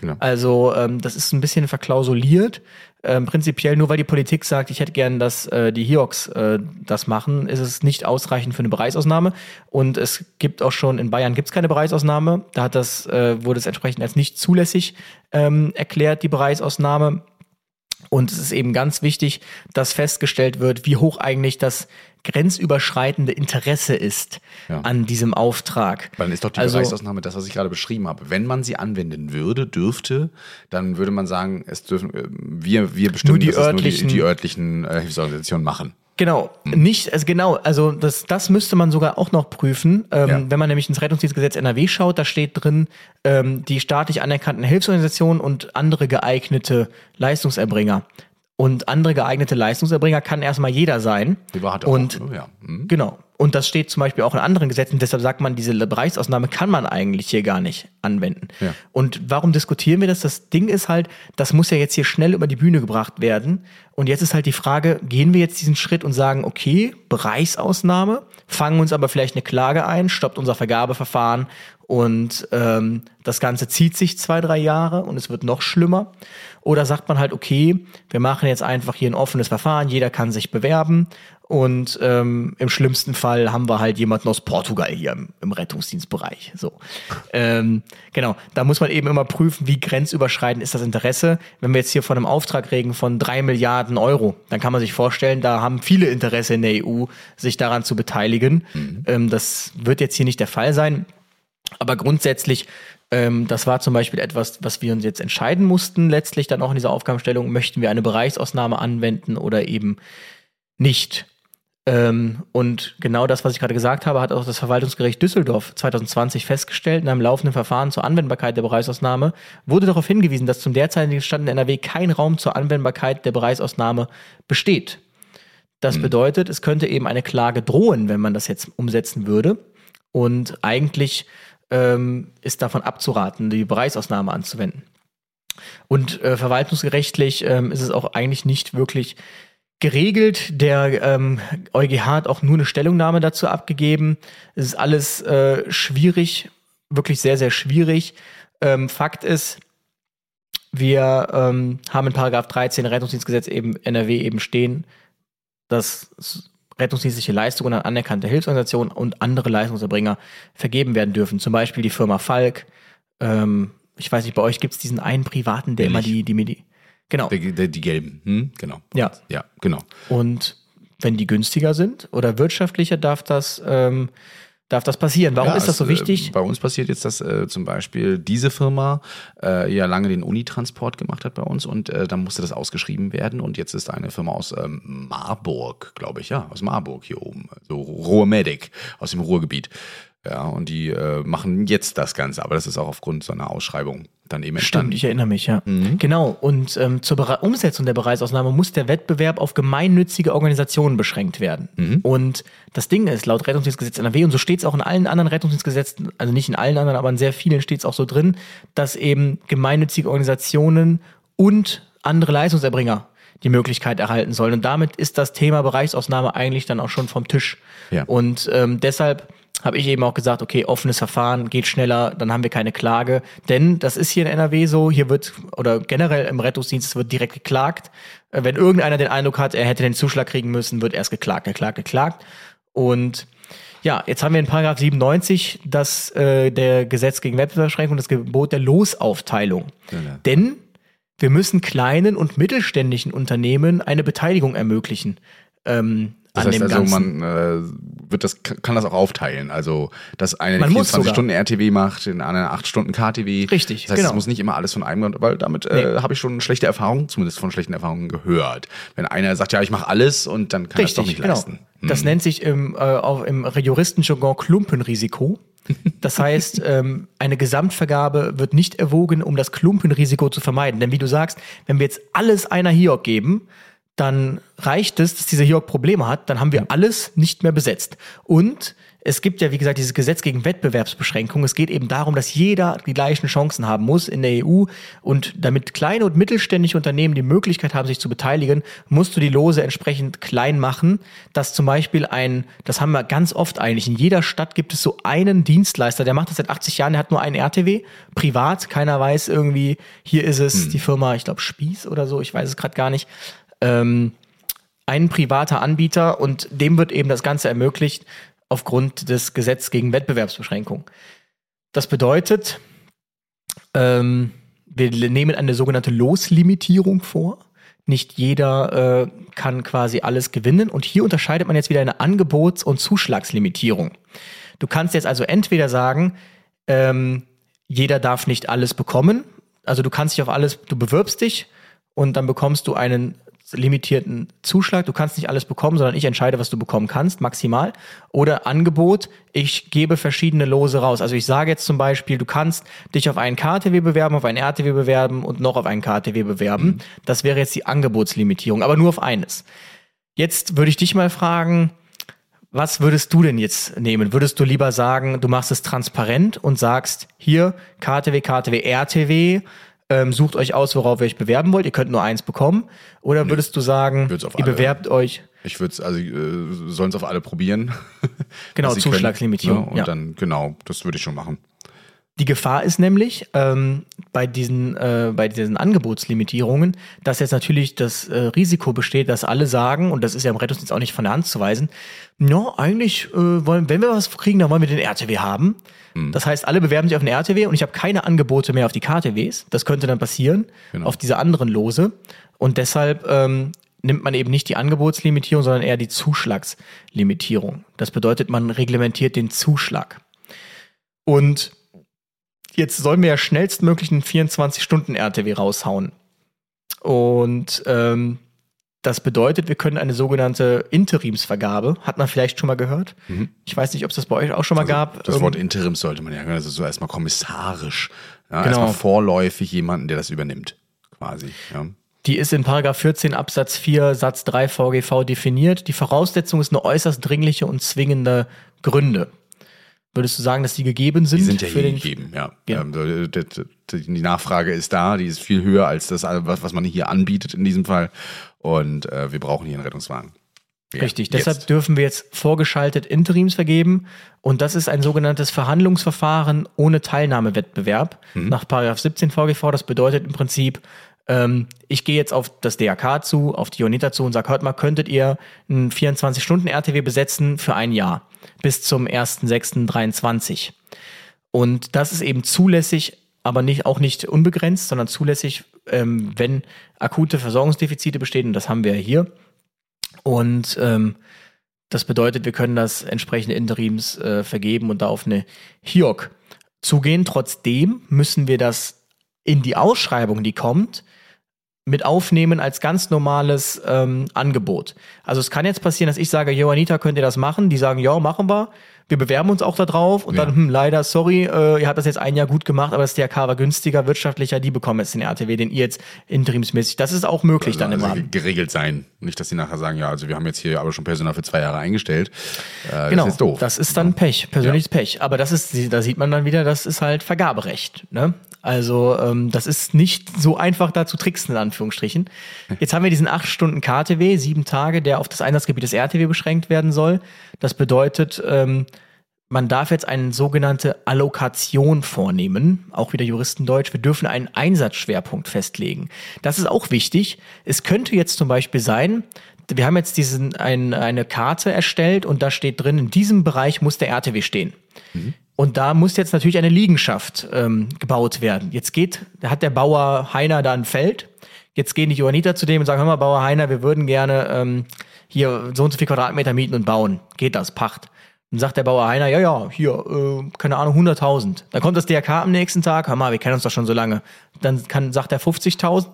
Genau. Also ähm, das ist ein bisschen verklausuliert. Ähm, prinzipiell nur weil die Politik sagt, ich hätte gern, dass äh, die HIOX äh, das machen, ist es nicht ausreichend für eine Bereichsausnahme. Und es gibt auch schon, in Bayern gibt es keine Bereichsausnahme. Da hat das, äh, wurde es entsprechend als nicht zulässig ähm, erklärt, die Bereichsausnahme. Und es ist eben ganz wichtig, dass festgestellt wird, wie hoch eigentlich das grenzüberschreitende Interesse ist Ja. an diesem Auftrag. Weil dann ist doch die Also- Bereichsausnahme das, was ich gerade beschrieben habe. Wenn man sie anwenden würde, dürfte, dann würde man sagen, es dürfen äh, wir wir bestimmen, Nur die dass es örtlichen- nur die, die örtlichen äh, Hilfsorganisationen machen. Genau, nicht, also genau, also das, das müsste man sogar auch noch prüfen. Ähm, Ja. Wenn man nämlich ins Rettungsdienstgesetz NRW schaut, da steht drin, ähm, die staatlich anerkannten Hilfsorganisationen und andere geeignete Leistungserbringer. Und andere geeignete Leistungserbringer kann erstmal jeder sein. Privat und auch, ja. Hm. Genau. Und das steht zum Beispiel auch in anderen Gesetzen. Deshalb sagt man, diese Bereichsausnahme kann man eigentlich hier gar nicht anwenden. Ja. Und warum diskutieren wir das? Das Ding ist halt, das muss ja jetzt hier schnell über die Bühne gebracht werden. Und jetzt ist halt die Frage, gehen wir jetzt diesen Schritt und sagen, okay, Bereichsausnahme, fangen uns aber vielleicht eine Klage ein, stoppt unser Vergabeverfahren und ähm, das Ganze zieht sich zwei, drei Jahre und es wird noch schlimmer. Oder sagt man halt, okay, wir machen jetzt einfach hier ein offenes Verfahren, jeder kann sich bewerben und ähm, im schlimmsten Fall haben wir halt jemanden aus Portugal hier im, im Rettungsdienstbereich. So, ähm, genau. Da muss man eben immer prüfen, wie grenzüberschreitend ist das Interesse. Wenn wir jetzt hier von einem Auftrag reden von drei Milliarden Euro, dann kann man sich vorstellen, da haben viele Interesse in der EU, sich daran zu beteiligen. Ähm, das wird jetzt hier nicht der Fall sein. Aber grundsätzlich, ähm, das war zum Beispiel etwas, was wir uns jetzt entscheiden mussten, letztlich dann auch in dieser Aufgabenstellung, möchten wir eine Bereichsausnahme anwenden oder eben nicht. Ähm, und genau das, was ich gerade gesagt habe, hat auch das Verwaltungsgericht Düsseldorf 2020 festgestellt. In einem laufenden Verfahren zur Anwendbarkeit der Bereichsausnahme wurde darauf hingewiesen, dass zum derzeitigen Stand in NRW kein Raum zur Anwendbarkeit der Bereichsausnahme besteht. Das bedeutet, es könnte eben eine Klage drohen, wenn man das jetzt umsetzen würde. Und eigentlich ähm, ist davon abzuraten, die Bereichsausnahme anzuwenden. Und äh, verwaltungsgerechtlich ähm, ist es auch eigentlich nicht wirklich geregelt. Der ähm, EuGH hat auch nur eine Stellungnahme dazu abgegeben. Es ist alles äh, schwierig, wirklich sehr, sehr schwierig. Ähm, Fakt ist, wir ähm, haben in Paragraph 13 Rettungsdienstgesetz eben NRW eben stehen, dass rettungsdienstliche Leistungen an anerkannte Hilfsorganisationen und andere Leistungserbringer vergeben werden dürfen. Zum Beispiel die Firma Falk. Ähm, ich weiß nicht, bei euch gibt es diesen einen privaten, der immer Ehrlich? die, die Medi. Genau. Die, die, die gelben, hm? genau. Ja. Ja, genau. Und wenn die günstiger sind oder wirtschaftlicher, darf das, ähm, darf das passieren. Warum Ja, ist das so es, wichtig? Äh, bei uns passiert jetzt, dass äh, zum Beispiel diese Firma äh, ja lange den Unitransport gemacht hat bei uns und äh, dann musste das ausgeschrieben werden und jetzt ist eine Firma aus ähm, Marburg, glaube ich, ja, aus Marburg hier oben, so Ruhr-Medic aus dem Ruhrgebiet. Ja, und die äh, machen jetzt das Ganze, aber das ist auch aufgrund so einer Ausschreibung dann eben entstanden. Stimmt, ich erinnere mich, ja. Mhm. Genau. Und ähm, zur Bere Umsetzung der Bereichsausnahme muss der Wettbewerb auf gemeinnützige Organisationen beschränkt werden. Mhm. Und das Ding ist, laut Rettungsdienstgesetz NRW, und so steht es auch in allen anderen Rettungsdienstgesetzen, also nicht in allen anderen, aber in sehr vielen steht es auch so drin, dass eben gemeinnützige Organisationen und andere Leistungserbringer die Möglichkeit erhalten sollen. Und damit ist das Thema Bereichsausnahme eigentlich dann auch schon vom Tisch. Ja. Und ähm, deshalb habe ich eben auch gesagt, okay, offenes Verfahren geht schneller, dann haben wir keine Klage. Denn das ist hier in NRW so, hier wird, oder generell im Rettungsdienst, wird direkt geklagt. Äh, Wenn irgendeiner den Eindruck hat, er hätte den Zuschlag kriegen müssen, wird erst geklagt, geklagt, geklagt. Und ja, jetzt haben wir in Paragraph 97 das äh, der Gesetz gegen Wettbewerbsbeschränkung, das Gebot der Losaufteilung. Genau. Denn wir müssen kleinen und mittelständischen Unternehmen eine Beteiligung ermöglichen. Ähm, Das an heißt also, Ganzen. man äh, wird das, kann das auch aufteilen. Also, dass eine Man muss 24 sogar. Stunden RTW macht, in einer 8 Stunden KTW. Richtig, Das heißt, genau. es muss nicht immer alles von einem, weil damit äh, Nee. habe ich schon schlechte Erfahrungen, zumindest von schlechten Erfahrungen gehört. Wenn einer sagt, ja, ich mache alles und dann kann er es doch nicht genau. leisten. Hm. Das nennt sich im, äh, auch im Juristenjargon Klumpenrisiko. Das heißt, ähm, eine Gesamtvergabe wird nicht erwogen, um das Klumpenrisiko zu vermeiden. Denn wie du sagst, wenn wir jetzt alles einer Hiok geben, dann reicht es, dass dieser Hiok Probleme hat, dann haben wir alles nicht mehr besetzt. Und es gibt ja, wie gesagt, dieses Gesetz gegen Wettbewerbsbeschränkung. Es geht eben darum, dass jeder die gleichen Chancen haben muss in der EU. Und damit kleine und mittelständische Unternehmen die Möglichkeit haben, sich zu beteiligen, musst du die Lose entsprechend klein machen. Dass zum Beispiel ein, das haben wir ganz oft eigentlich, in jeder Stadt gibt es so einen Dienstleister, der macht das seit 80 Jahren, der hat nur einen RTW, privat, keiner weiß irgendwie, hier ist es die Firma, ich glaube Spieß oder so, ich weiß es gerade gar nicht. Ähm, ein privater Anbieter und dem wird eben das Ganze ermöglicht aufgrund des Gesetzes gegen Wettbewerbsbeschränkung. Das bedeutet, ähm, wir nehmen eine sogenannte Loslimitierung vor. Nicht jeder äh, kann quasi alles gewinnen. Und hier unterscheidet man jetzt wieder eine Angebots- und Zuschlagslimitierung. Du kannst jetzt also entweder sagen, ähm, jeder darf nicht alles bekommen. Also du kannst dich auf alles, du bewirbst dich und dann bekommst du einen limitierten Zuschlag. Du kannst nicht alles bekommen, sondern ich entscheide, was du bekommen kannst, maximal. Oder Angebot, ich gebe verschiedene Lose raus. Also ich sage jetzt zum Beispiel, du kannst dich auf einen KTW bewerben, auf einen RTW bewerben und noch auf einen KTW bewerben. Das wäre jetzt die Angebotslimitierung, aber nur auf eines. Jetzt würde ich dich mal fragen, was würdest du denn jetzt nehmen? Würdest du lieber sagen, du machst es transparent und sagst, hier, KTW, KTW, RTW, ähm, sucht euch aus, worauf ihr euch bewerben wollt, ihr könnt nur eins bekommen? Oder würdest du sagen, ihr bewerbt euch, Ich würde es, also äh, sollen es auf alle probieren. Genau, können, Zuschlagslimitierung, ne? Und ja. dann, genau, das würde ich schon machen. Die Gefahr ist nämlich ähm, bei diesen äh, bei diesen Angebotslimitierungen, dass jetzt natürlich das äh, Risiko besteht, dass alle sagen und das ist ja im Rettungsdienst auch nicht von der Hand zu weisen, ja eigentlich äh, wollen, wenn wir was kriegen, dann wollen wir den RTW haben. Das heißt, alle bewerben sich auf den RTW und ich habe keine Angebote mehr auf die KTWs. Das könnte dann passieren Genau. auf diese anderen Lose und deshalb ähm, nimmt man eben nicht die Angebotslimitierung, sondern eher die Zuschlagslimitierung. Das bedeutet, man reglementiert den Zuschlag. Und jetzt sollen wir ja schnellstmöglich einen 24-Stunden-RTW raushauen. Und ähm, das bedeutet, wir können eine sogenannte Interimsvergabe, hat man vielleicht schon mal gehört. Ich weiß nicht, ob es das bei euch auch schon mal gab. Mhm. Also Das Wort Irgend- Interims sollte man ja hören. Ist so erstmal kommissarisch. Ja, Genau. Erstmal vorläufig jemanden, der das übernimmt, quasi. Ja. Die ist in Paragraph 14 Absatz 4 Satz 3 VGV definiert. Die Voraussetzung ist eine äußerst dringliche und zwingende Gründe. Würdest du sagen, dass die gegeben sind? Die sind ja für den- gegeben, ja. Ja. Ähm, d- Die Nachfrage ist da, die ist viel höher als das, was was man hier anbietet in diesem Fall. Und äh, wir brauchen hier einen Rettungswagen. Ja, Richtig, jetzt. deshalb dürfen wir jetzt vorgeschaltet Interims vergeben und das ist ein sogenanntes Verhandlungsverfahren ohne Teilnahmewettbewerb Mhm. nach Paragraph 17 VGV. Das bedeutet im Prinzip, ähm, ich gehe jetzt auf das DRK zu, auf die Unita zu und sage, hört mal, könntet ihr einen 24-Stunden-RTW besetzen für ein Jahr bis zum 1.6.23. Und das ist eben zulässig, aber nicht, auch nicht unbegrenzt, sondern zulässig, ähm, wenn akute Versorgungsdefizite bestehen, und das haben wir hier. Und ähm, das bedeutet, wir können das entsprechende Interims äh, vergeben und da auf eine HIOC zugehen. Trotzdem müssen wir das in die Ausschreibung, die kommt, mit aufnehmen als ganz normales ähm, Angebot. Also es kann jetzt passieren, dass ich sage, Jo, Anita, könnt ihr das machen? Die sagen, ja, machen wir. Wir bewerben uns auch da drauf und Ja. dann, hm, leider, sorry, äh, ihr habt das jetzt ein Jahr gut gemacht, aber das DRK war günstiger, wirtschaftlicher, die bekommen jetzt den RTW, den ihr jetzt interimsmäßig. Das ist auch möglich dann also immer. geregelt sein. Nicht, dass sie nachher sagen, ja, also wir haben jetzt hier aber schon Personal für zwei Jahre eingestellt. Äh, Genau, Das ist doof. das ist dann Pech, persönliches Pech. Aber das ist, da sieht man dann wieder, das ist halt Vergaberecht. Ne? Also ähm, das ist nicht so einfach da zu tricksen, in Anführungsstrichen. Jetzt haben wir diesen acht Stunden KTW, sieben Tage, der auf das Einsatzgebiet des RTW beschränkt werden soll. Das bedeutet, ähm, man darf jetzt eine sogenannte Allokation vornehmen, auch wieder Juristendeutsch. Wir dürfen einen Einsatzschwerpunkt festlegen. Das ist auch wichtig. Es könnte jetzt zum Beispiel sein, wir haben jetzt diesen, ein, eine Karte erstellt und da steht drin, in diesem Bereich muss der RTW stehen. Und da muss jetzt natürlich eine Liegenschaft ähm, gebaut werden. Jetzt geht, da hat der Bauer Heiner da ein Feld. Jetzt gehen die Johanniter zu dem und sagen, hör mal, Bauer Heiner, wir würden gerne ähm, hier so und so viel Quadratmeter mieten und bauen. Geht das? Pacht. Dann sagt der Bauer Heiner, ja, ja, hier, äh, keine Ahnung, 100.000. Dann kommt das DRK am nächsten Tag, hör mal, wir kennen uns doch schon so lange. Dann kann, sagt er 50.000.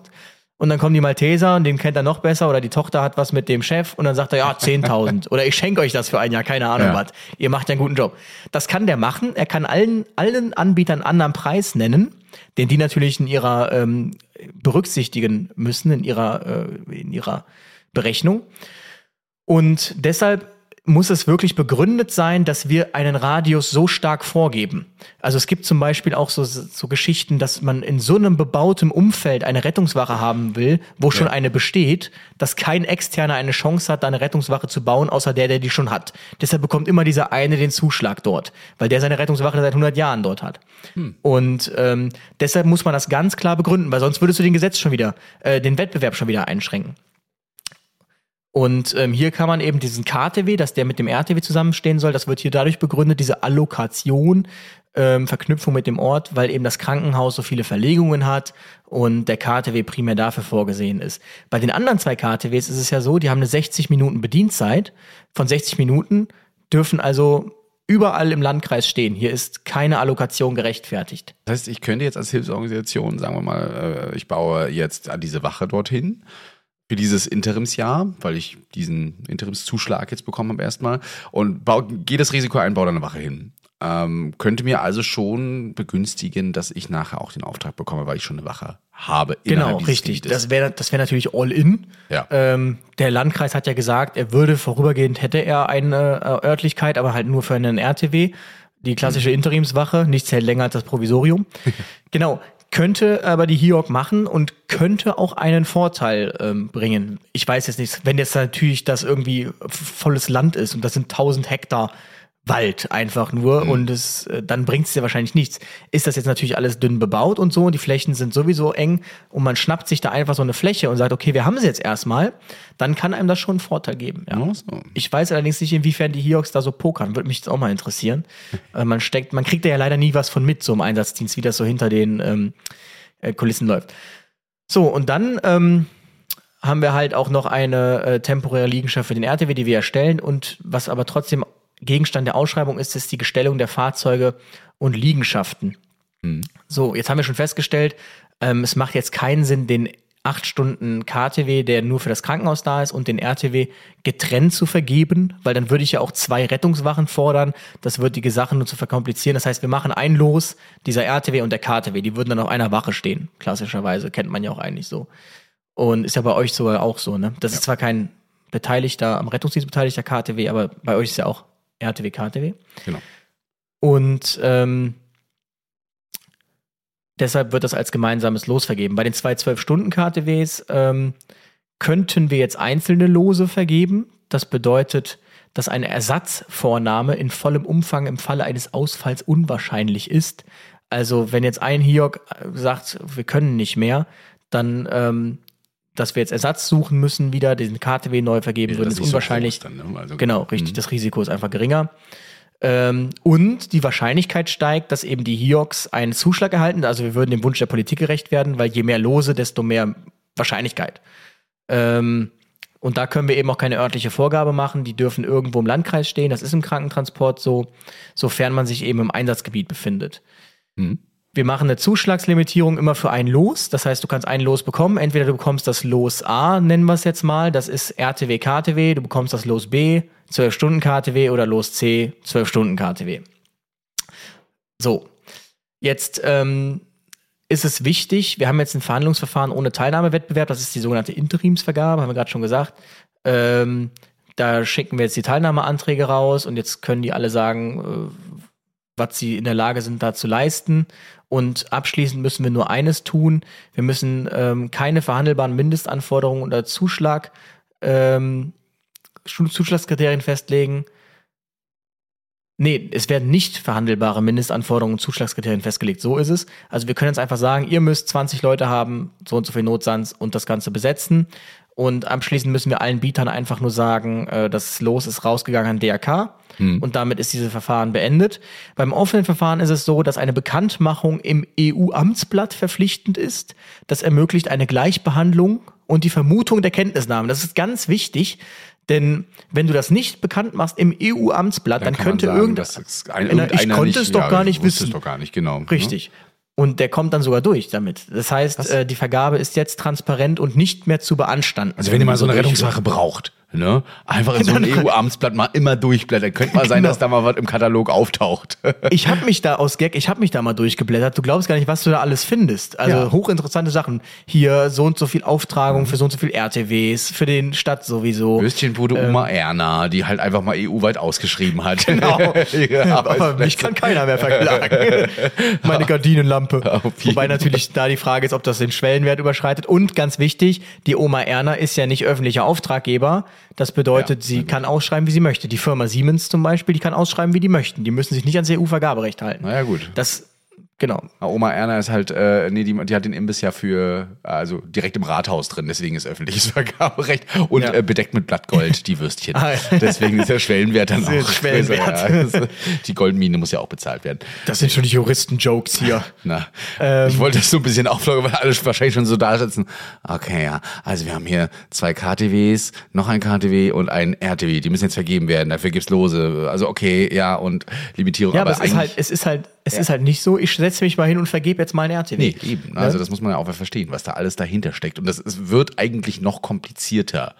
Und dann kommen die Malteser und den kennt er noch besser oder die Tochter hat was mit dem Chef und dann sagt er, ja, 10.000 oder ich schenke euch das für ein Jahr, keine Ahnung Ja. was. Ihr macht ja einen guten Job. Das kann der machen. Er kann allen, allen Anbietern einen anderen Preis nennen, den die natürlich in ihrer ähm, berücksichtigen müssen, in ihrer, äh, in ihrer Berechnung. Und deshalb muss es wirklich begründet sein, dass wir einen Radius so stark vorgeben. Also es gibt zum Beispiel auch so, so Geschichten, dass man in so einem bebauten Umfeld eine Rettungswache haben will, wo schon eine besteht, dass kein Externer eine Chance hat, da eine Rettungswache zu bauen, außer der, der die schon hat. Deshalb bekommt immer dieser eine den Zuschlag dort, weil der seine Rettungswache seit 100 Jahren dort hat. Und ähm, deshalb muss man das ganz klar begründen, weil sonst würdest du den Gesetz schon wieder, äh, den Wettbewerb schon wieder einschränken. Und ähm, hier kann man eben diesen KTW, dass der mit dem RTW zusammenstehen soll, das wird hier dadurch begründet, diese Allokation, ähm, Verknüpfung mit dem Ort, weil eben das Krankenhaus so viele Verlegungen hat und der KTW primär dafür vorgesehen ist. Bei den anderen zwei KTWs ist es ja so, die haben eine 60 Minuten Bedienstzeit. Von 60 Minuten dürfen also überall im Landkreis stehen. Hier ist keine Allokation gerechtfertigt. Das heißt, ich könnte jetzt als Hilfsorganisation, sagen wir mal, äh, ich baue jetzt diese Wache dorthin für dieses Interimsjahr, weil ich diesen Interimszuschlag jetzt bekommen habe erstmal und bau, gehe das Risiko ein, baue da eine Wache hin. Ähm, könnte mir also schon begünstigen, dass ich nachher auch den Auftrag bekomme, weil ich schon eine Wache habe. Genau, richtig. Gebietes. Das wäre das wäre natürlich all in. Ja. Ähm, der Landkreis hat ja gesagt, er würde vorübergehend hätte er eine äh, Örtlichkeit, aber halt nur für einen RTW, die klassische Interimswache, nichts hält länger als das Provisorium. genau. Könnte aber die HIOC machen und könnte auch einen Vorteil ähm, bringen. Ich weiß jetzt nicht, wenn jetzt natürlich das irgendwie volles Land ist und das sind 1000 Hektar Wald einfach nur und es, äh, dann bringt es dir wahrscheinlich nichts. Ist das jetzt natürlich alles dünn bebaut und so und die Flächen sind sowieso eng und man schnappt sich da einfach so eine Fläche und sagt, okay, wir haben sie jetzt erstmal, dann kann einem das schon einen Vorteil geben. Ja. Ja, so. Ich weiß allerdings nicht, inwiefern die Hiox da so pokern. Würde mich jetzt auch mal interessieren. Äh, man steckt, man kriegt da ja leider nie was von mit, so im Einsatzdienst, wie das so hinter den ähm, äh, Kulissen läuft. So, und dann ähm, haben wir halt auch noch eine äh, temporäre Liegenschaft für den RTW, die wir erstellen und was aber trotzdem Gegenstand der Ausschreibung ist, ist die Gestellung der Fahrzeuge und Liegenschaften. So, jetzt haben wir schon festgestellt, ähm, es macht jetzt keinen Sinn, den acht Stunden KTW, der nur für das Krankenhaus da ist, und den RTW getrennt zu vergeben, weil dann würde ich ja auch zwei Rettungswachen fordern. Das würde die Sache nur zu verkomplizieren. Das heißt, wir machen ein Los, dieser RTW und der KTW, die würden dann auf einer Wache stehen. Klassischerweise kennt man ja auch eigentlich so. Und ist ja bei euch sogar auch so, ne? Das ist zwar kein beteiligter, am Rettungsdienst beteiligter KTW, aber bei euch ist ja auch RTW, KTW. Genau. Und ähm, deshalb wird das als gemeinsames Los vergeben. Bei den zwei 12-Stunden-KTWs ähm, könnten wir jetzt einzelne Lose vergeben. Das bedeutet, dass eine Ersatzvornahme in vollem Umfang im Falle eines Ausfalls unwahrscheinlich ist. Also wenn jetzt ein Hiok sagt, wir können nicht mehr, dann, ähm, dass wir jetzt Ersatz suchen müssen, wieder den KTW neu vergeben Wäre würden, ist so unwahrscheinlich. groß dann, ne? Also- Genau, richtig. Das Risiko ist einfach geringer. Ähm, und die Wahrscheinlichkeit steigt, dass eben die Hiox einen Zuschlag erhalten. Also wir würden dem Wunsch der Politik gerecht werden, weil je mehr Lose, desto mehr Wahrscheinlichkeit. Ähm, und da können wir eben auch keine örtliche Vorgabe machen. Die dürfen irgendwo im Landkreis stehen. Das ist im Krankentransport so, sofern man sich eben im Einsatzgebiet befindet. Wir machen eine Zuschlagslimitierung immer für ein Los. Das heißt, du kannst ein Los bekommen. Entweder du bekommst das Los A, nennen wir es jetzt mal. Das ist RTW, KTW. Du bekommst das Los B, 12 Stunden KTW oder Los C, 12 Stunden KTW. So. Jetzt ähm, ist es wichtig, wir haben jetzt ein Verhandlungsverfahren ohne Teilnahmewettbewerb. Das ist die sogenannte Interimsvergabe, haben wir gerade schon gesagt. Ähm, da schicken wir jetzt die Teilnahmeanträge raus und jetzt können die alle sagen, äh, was sie in der Lage sind, da zu leisten. Und abschließend müssen wir nur eines tun. Wir müssen ähm, keine verhandelbaren Mindestanforderungen oder Zuschlag, ähm, Zuschlagskriterien festlegen. Nee, es werden nicht verhandelbare Mindestanforderungen und Zuschlagskriterien festgelegt. So ist es. Also wir können jetzt einfach sagen, ihr müsst 20 Leute haben, so und so viel Notsands und das Ganze besetzen. Und abschließend müssen wir allen Bietern einfach nur sagen, äh, das Los ist rausgegangen an DRK. Und damit ist dieses Verfahren beendet. Beim offenen Verfahren ist es so, dass eine Bekanntmachung im EU-Amtsblatt verpflichtend ist. Das ermöglicht eine Gleichbehandlung und die Vermutung der Kenntnisnahme. Das ist ganz wichtig, denn wenn du das nicht bekannt machst im EU-Amtsblatt, dann, man könnte ein, ich konnte es doch ja, gar ich nicht wissen. es doch gar nicht, genau. Richtig. Und der kommt dann sogar durch damit. Das heißt, äh, die Vergabe ist jetzt transparent und nicht mehr zu beanstanden. Also wenn ihr mal so eine. Rettungswache braucht, ne? Einfach in so ein Dann- EU-Amtsblatt mal immer durchblättern. Könnte mal sein, Genau. dass da mal was im Katalog auftaucht. Ich habe mich da aus Gag, ich habe mich da mal durchgeblättert. Du glaubst gar nicht, was du da alles findest. Also Ja. hochinteressante Sachen. Hier so und so viel Auftragung für so und so viel RTWs, für den Stadt sowieso. Würstchenbude Oma Erna, die halt einfach mal EU-weit ausgeschrieben hat. Ähm. Genau. Aber mich kann keiner mehr verklagen. Meine Gardinenlampe. Wobei natürlich da die Frage ist, ob das den Schwellenwert überschreitet. Und ganz wichtig, die Oma Erna ist ja nicht öffentlicher Auftraggeber. Das bedeutet, Ja, sie kann ausschreiben, wie sie möchte. Die Firma Siemens zum Beispiel, die kann ausschreiben, wie die möchten. Die müssen sich nicht ans EU-Vergaberecht halten. Naja, gut. Das, genau. Na, Oma Erna ist halt, äh, nee, die, die hat den Imbiss ja für, also direkt im Rathaus drin, deswegen ist öffentliches Vergaberecht und Ja. äh, bedeckt mit Blattgold, die Würstchen. Ah, ja. Deswegen ist der Schwellenwert dann auch. Schwellenwert. Ja, die Goldmine muss ja auch bezahlt werden. Das sind schon die Juristen-Jokes hier. Na, Ähm. ich wollte das so ein bisschen auflockern, weil alle wahrscheinlich schon so da sitzen. Okay, ja. Also wir haben hier zwei KTWs, noch ein KTW und ein RTW. Die müssen jetzt vergeben werden. Dafür gibt's Lose. Also okay, ja und Limitierung. Ja, aber, es ist halt, es ist halt, es ist halt nicht so, ich setze mich mal hin und vergebe jetzt mal ein RTW. Nee, eben. Also das muss man ja auch verstehen, was da alles dahinter steckt. Und das ist, wird eigentlich noch komplizierter.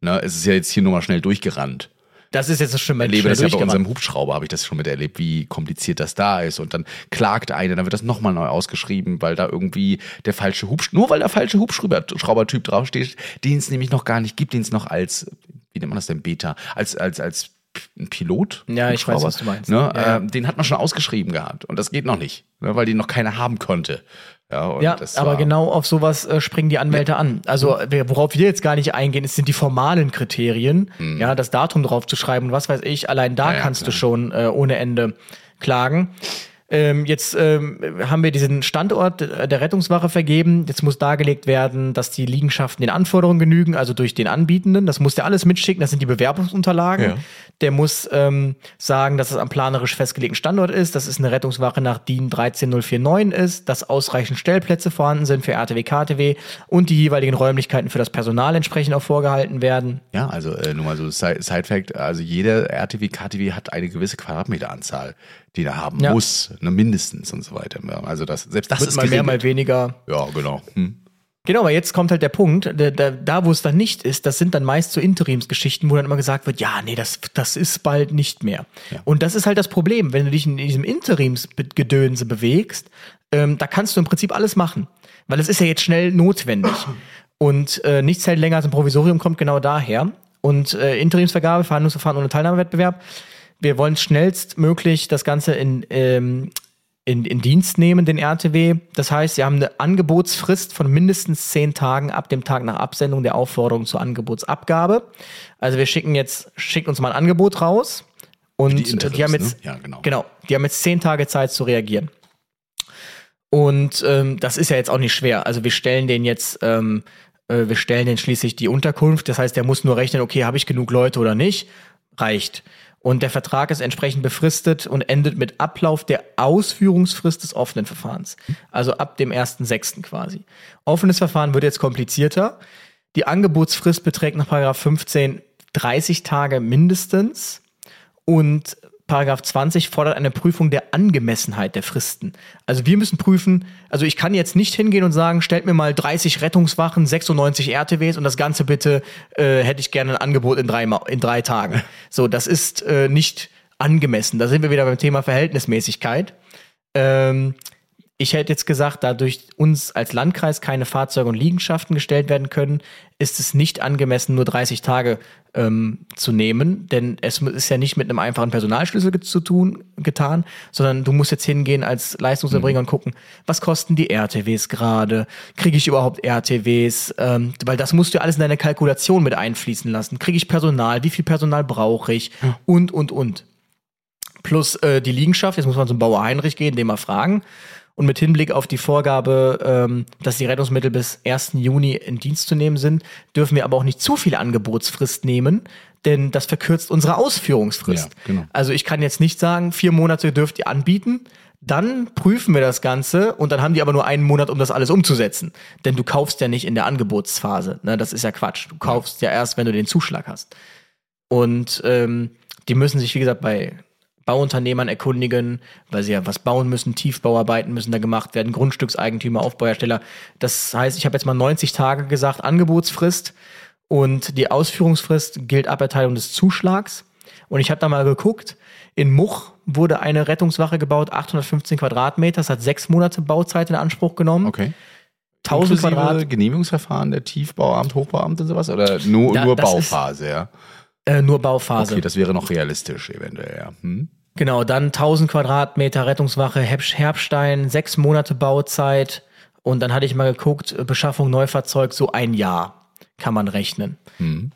Ne, es ist ja jetzt hier nur mal schnell durchgerannt. Das ist jetzt das Schlimme. Ich erlebe das ja bei unserem Hubschrauber, habe ich das schon miterlebt, wie kompliziert das da ist. Und dann klagt einer, dann wird das nochmal neu ausgeschrieben, weil da irgendwie der falsche Hubschrauber, nur weil der falsche Hubschraubertyp draufsteht, den es nämlich noch gar nicht gibt, den es noch als, wie nennt man das denn, Beta, als, als, als ein Pilot. Ja, ich weiß, was du meinst. Ne, Ja, ja. Äh, den hat man schon ausgeschrieben gehabt. Und das geht noch nicht, ne, weil den noch keiner haben konnte. Ja, Ja, das aber genau auf sowas äh, springen die Anwälte an. Also wir- worauf wir jetzt gar nicht eingehen, ist, sind die formalen Kriterien. Ja, das Datum drauf zu schreiben und was weiß ich. Allein da. Ja, ja, kannst du schon äh, ohne Ende klagen. Ähm, jetzt ähm, haben wir diesen Standort äh, der Rettungswache vergeben. Jetzt muss dargelegt werden, dass die Liegenschaften den Anforderungen genügen, also durch den Anbietenden. Das muss der alles mitschicken. Das sind die Bewerbungsunterlagen. Ja. Der muss ähm, sagen, dass es am planerisch festgelegten Standort ist, dass es eine Rettungswache nach DIN 13049 ist, dass ausreichend Stellplätze vorhanden sind für RTW, KTW und die jeweiligen Räumlichkeiten für das Personal entsprechend auch vorgehalten werden. Ja, also äh, nur mal so Side Side Fact, also jeder RTW, KTW hat eine gewisse Quadratmeteranzahl, die er haben Ja. muss, ne, mindestens und so weiter. Ja, Also das, selbst das Wird ist mal mehr, mal geregelt. weniger. Ja, genau. Hm. Genau, aber jetzt kommt halt der Punkt, da, da, da wo es dann nicht ist, das sind dann meist so Interimsgeschichten, wo dann immer gesagt wird, ja, nee, das, das ist bald nicht mehr. Und das ist halt das Problem, wenn du dich in diesem Interimsgedönse bewegst, ähm, da kannst du im Prinzip alles machen, weil es ist ja jetzt schnell notwendig. Und äh, nichts hält länger als ein Provisorium kommt genau daher. Und äh, Interimsvergabe, Verhandlungsverfahren ohne Teilnahmewettbewerb. Wir wollen schnellstmöglich das Ganze in, ähm, in, in Dienst nehmen, den RTW. Das heißt, sie haben eine Angebotsfrist von mindestens zehn Tagen ab dem Tag nach Absendung der Aufforderung zur Angebotsabgabe. Also wir schicken jetzt, schickt uns mal ein Angebot raus und Die die, Interims, haben jetzt, ne? Ja, genau. genau, die haben jetzt zehn Tage Zeit zu reagieren. Und ähm, das ist ja jetzt auch nicht schwer. Also wir stellen den jetzt, ähm, äh, wir stellen den schließlich die Unterkunft. Das heißt, der muss nur rechnen, okay, habe ich genug Leute oder nicht? Reicht. Und der Vertrag ist entsprechend befristet und endet mit Ablauf der Ausführungsfrist des offenen Verfahrens. Also ab dem 1.6. quasi. Offenes Verfahren wird jetzt komplizierter. Die Angebotsfrist beträgt nach Paragraph 15 30 Tage mindestens. Und Paragraph 20 fordert eine Prüfung der Angemessenheit der Fristen. Also wir müssen prüfen, also ich kann jetzt nicht hingehen und sagen, stellt mir mal 30 Rettungswachen, 96 RTWs und das Ganze bitte äh, hätte ich gerne ein Angebot in drei, in drei Tagen. So, das ist äh, nicht angemessen. Da sind wir wieder beim Thema Verhältnismäßigkeit. Ähm, ich hätte jetzt gesagt, da durch uns als Landkreis keine Fahrzeuge und Liegenschaften gestellt werden können, ist es nicht angemessen, nur 30 Tage ähm, zu nehmen, denn es ist ja nicht mit einem einfachen Personalschlüssel zu tun, getan, sondern du musst jetzt hingehen als Leistungserbringer und gucken, was kosten die RTWs gerade? Kriege ich überhaupt RTWs? Ähm, weil das musst du alles in deine Kalkulation mit einfließen lassen. Kriege ich Personal? Wie viel Personal brauche ich? Und, und, und. plus äh, die Liegenschaft. Jetzt muss man zum Bauer Heinrich gehen, den mal fragen. Und mit Hinblick auf die Vorgabe, ähm, dass die Rettungsmittel bis 1. Juni in Dienst zu nehmen sind, dürfen wir aber auch nicht zu viel Angebotsfrist nehmen, denn das verkürzt unsere Ausführungsfrist. Ja, genau. Also ich kann jetzt nicht sagen, vier Monate dürft ihr anbieten, dann prüfen wir das Ganze und dann haben die aber nur einen Monat, um das alles umzusetzen. Denn du kaufst ja nicht in der Angebotsphase. Ne? Das ist ja Quatsch. Du kaufst ja erst, wenn du den Zuschlag hast. Und ähm, die müssen sich, wie gesagt, bei Bauunternehmern erkundigen, weil sie ja was bauen müssen, Tiefbauarbeiten müssen da gemacht werden, Grundstückseigentümer, Aufbauhersteller. Das heißt, ich habe jetzt mal 90 Tage gesagt, Angebotsfrist und die Ausführungsfrist gilt ab Erteilung des Zuschlags. Und ich habe da mal geguckt, in Much wurde eine Rettungswache gebaut, 815 Quadratmeter, das hat sechs Monate Bauzeit in Anspruch genommen. Okay. 1000 Inklusive Quadrat, Genehmigungsverfahren der Tiefbauamt, Hochbauamt und sowas? Oder nur, Ja, nur Bauphase, ja? Äh, nur Bauphase. Okay, das wäre noch realistisch eventuell, ja. Hm? Genau, dann 1000 Quadratmeter Rettungswache Herbst- Herbstein, sechs Monate Bauzeit und dann hatte ich mal geguckt, Beschaffung Neufahrzeug, so ein Jahr kann man rechnen.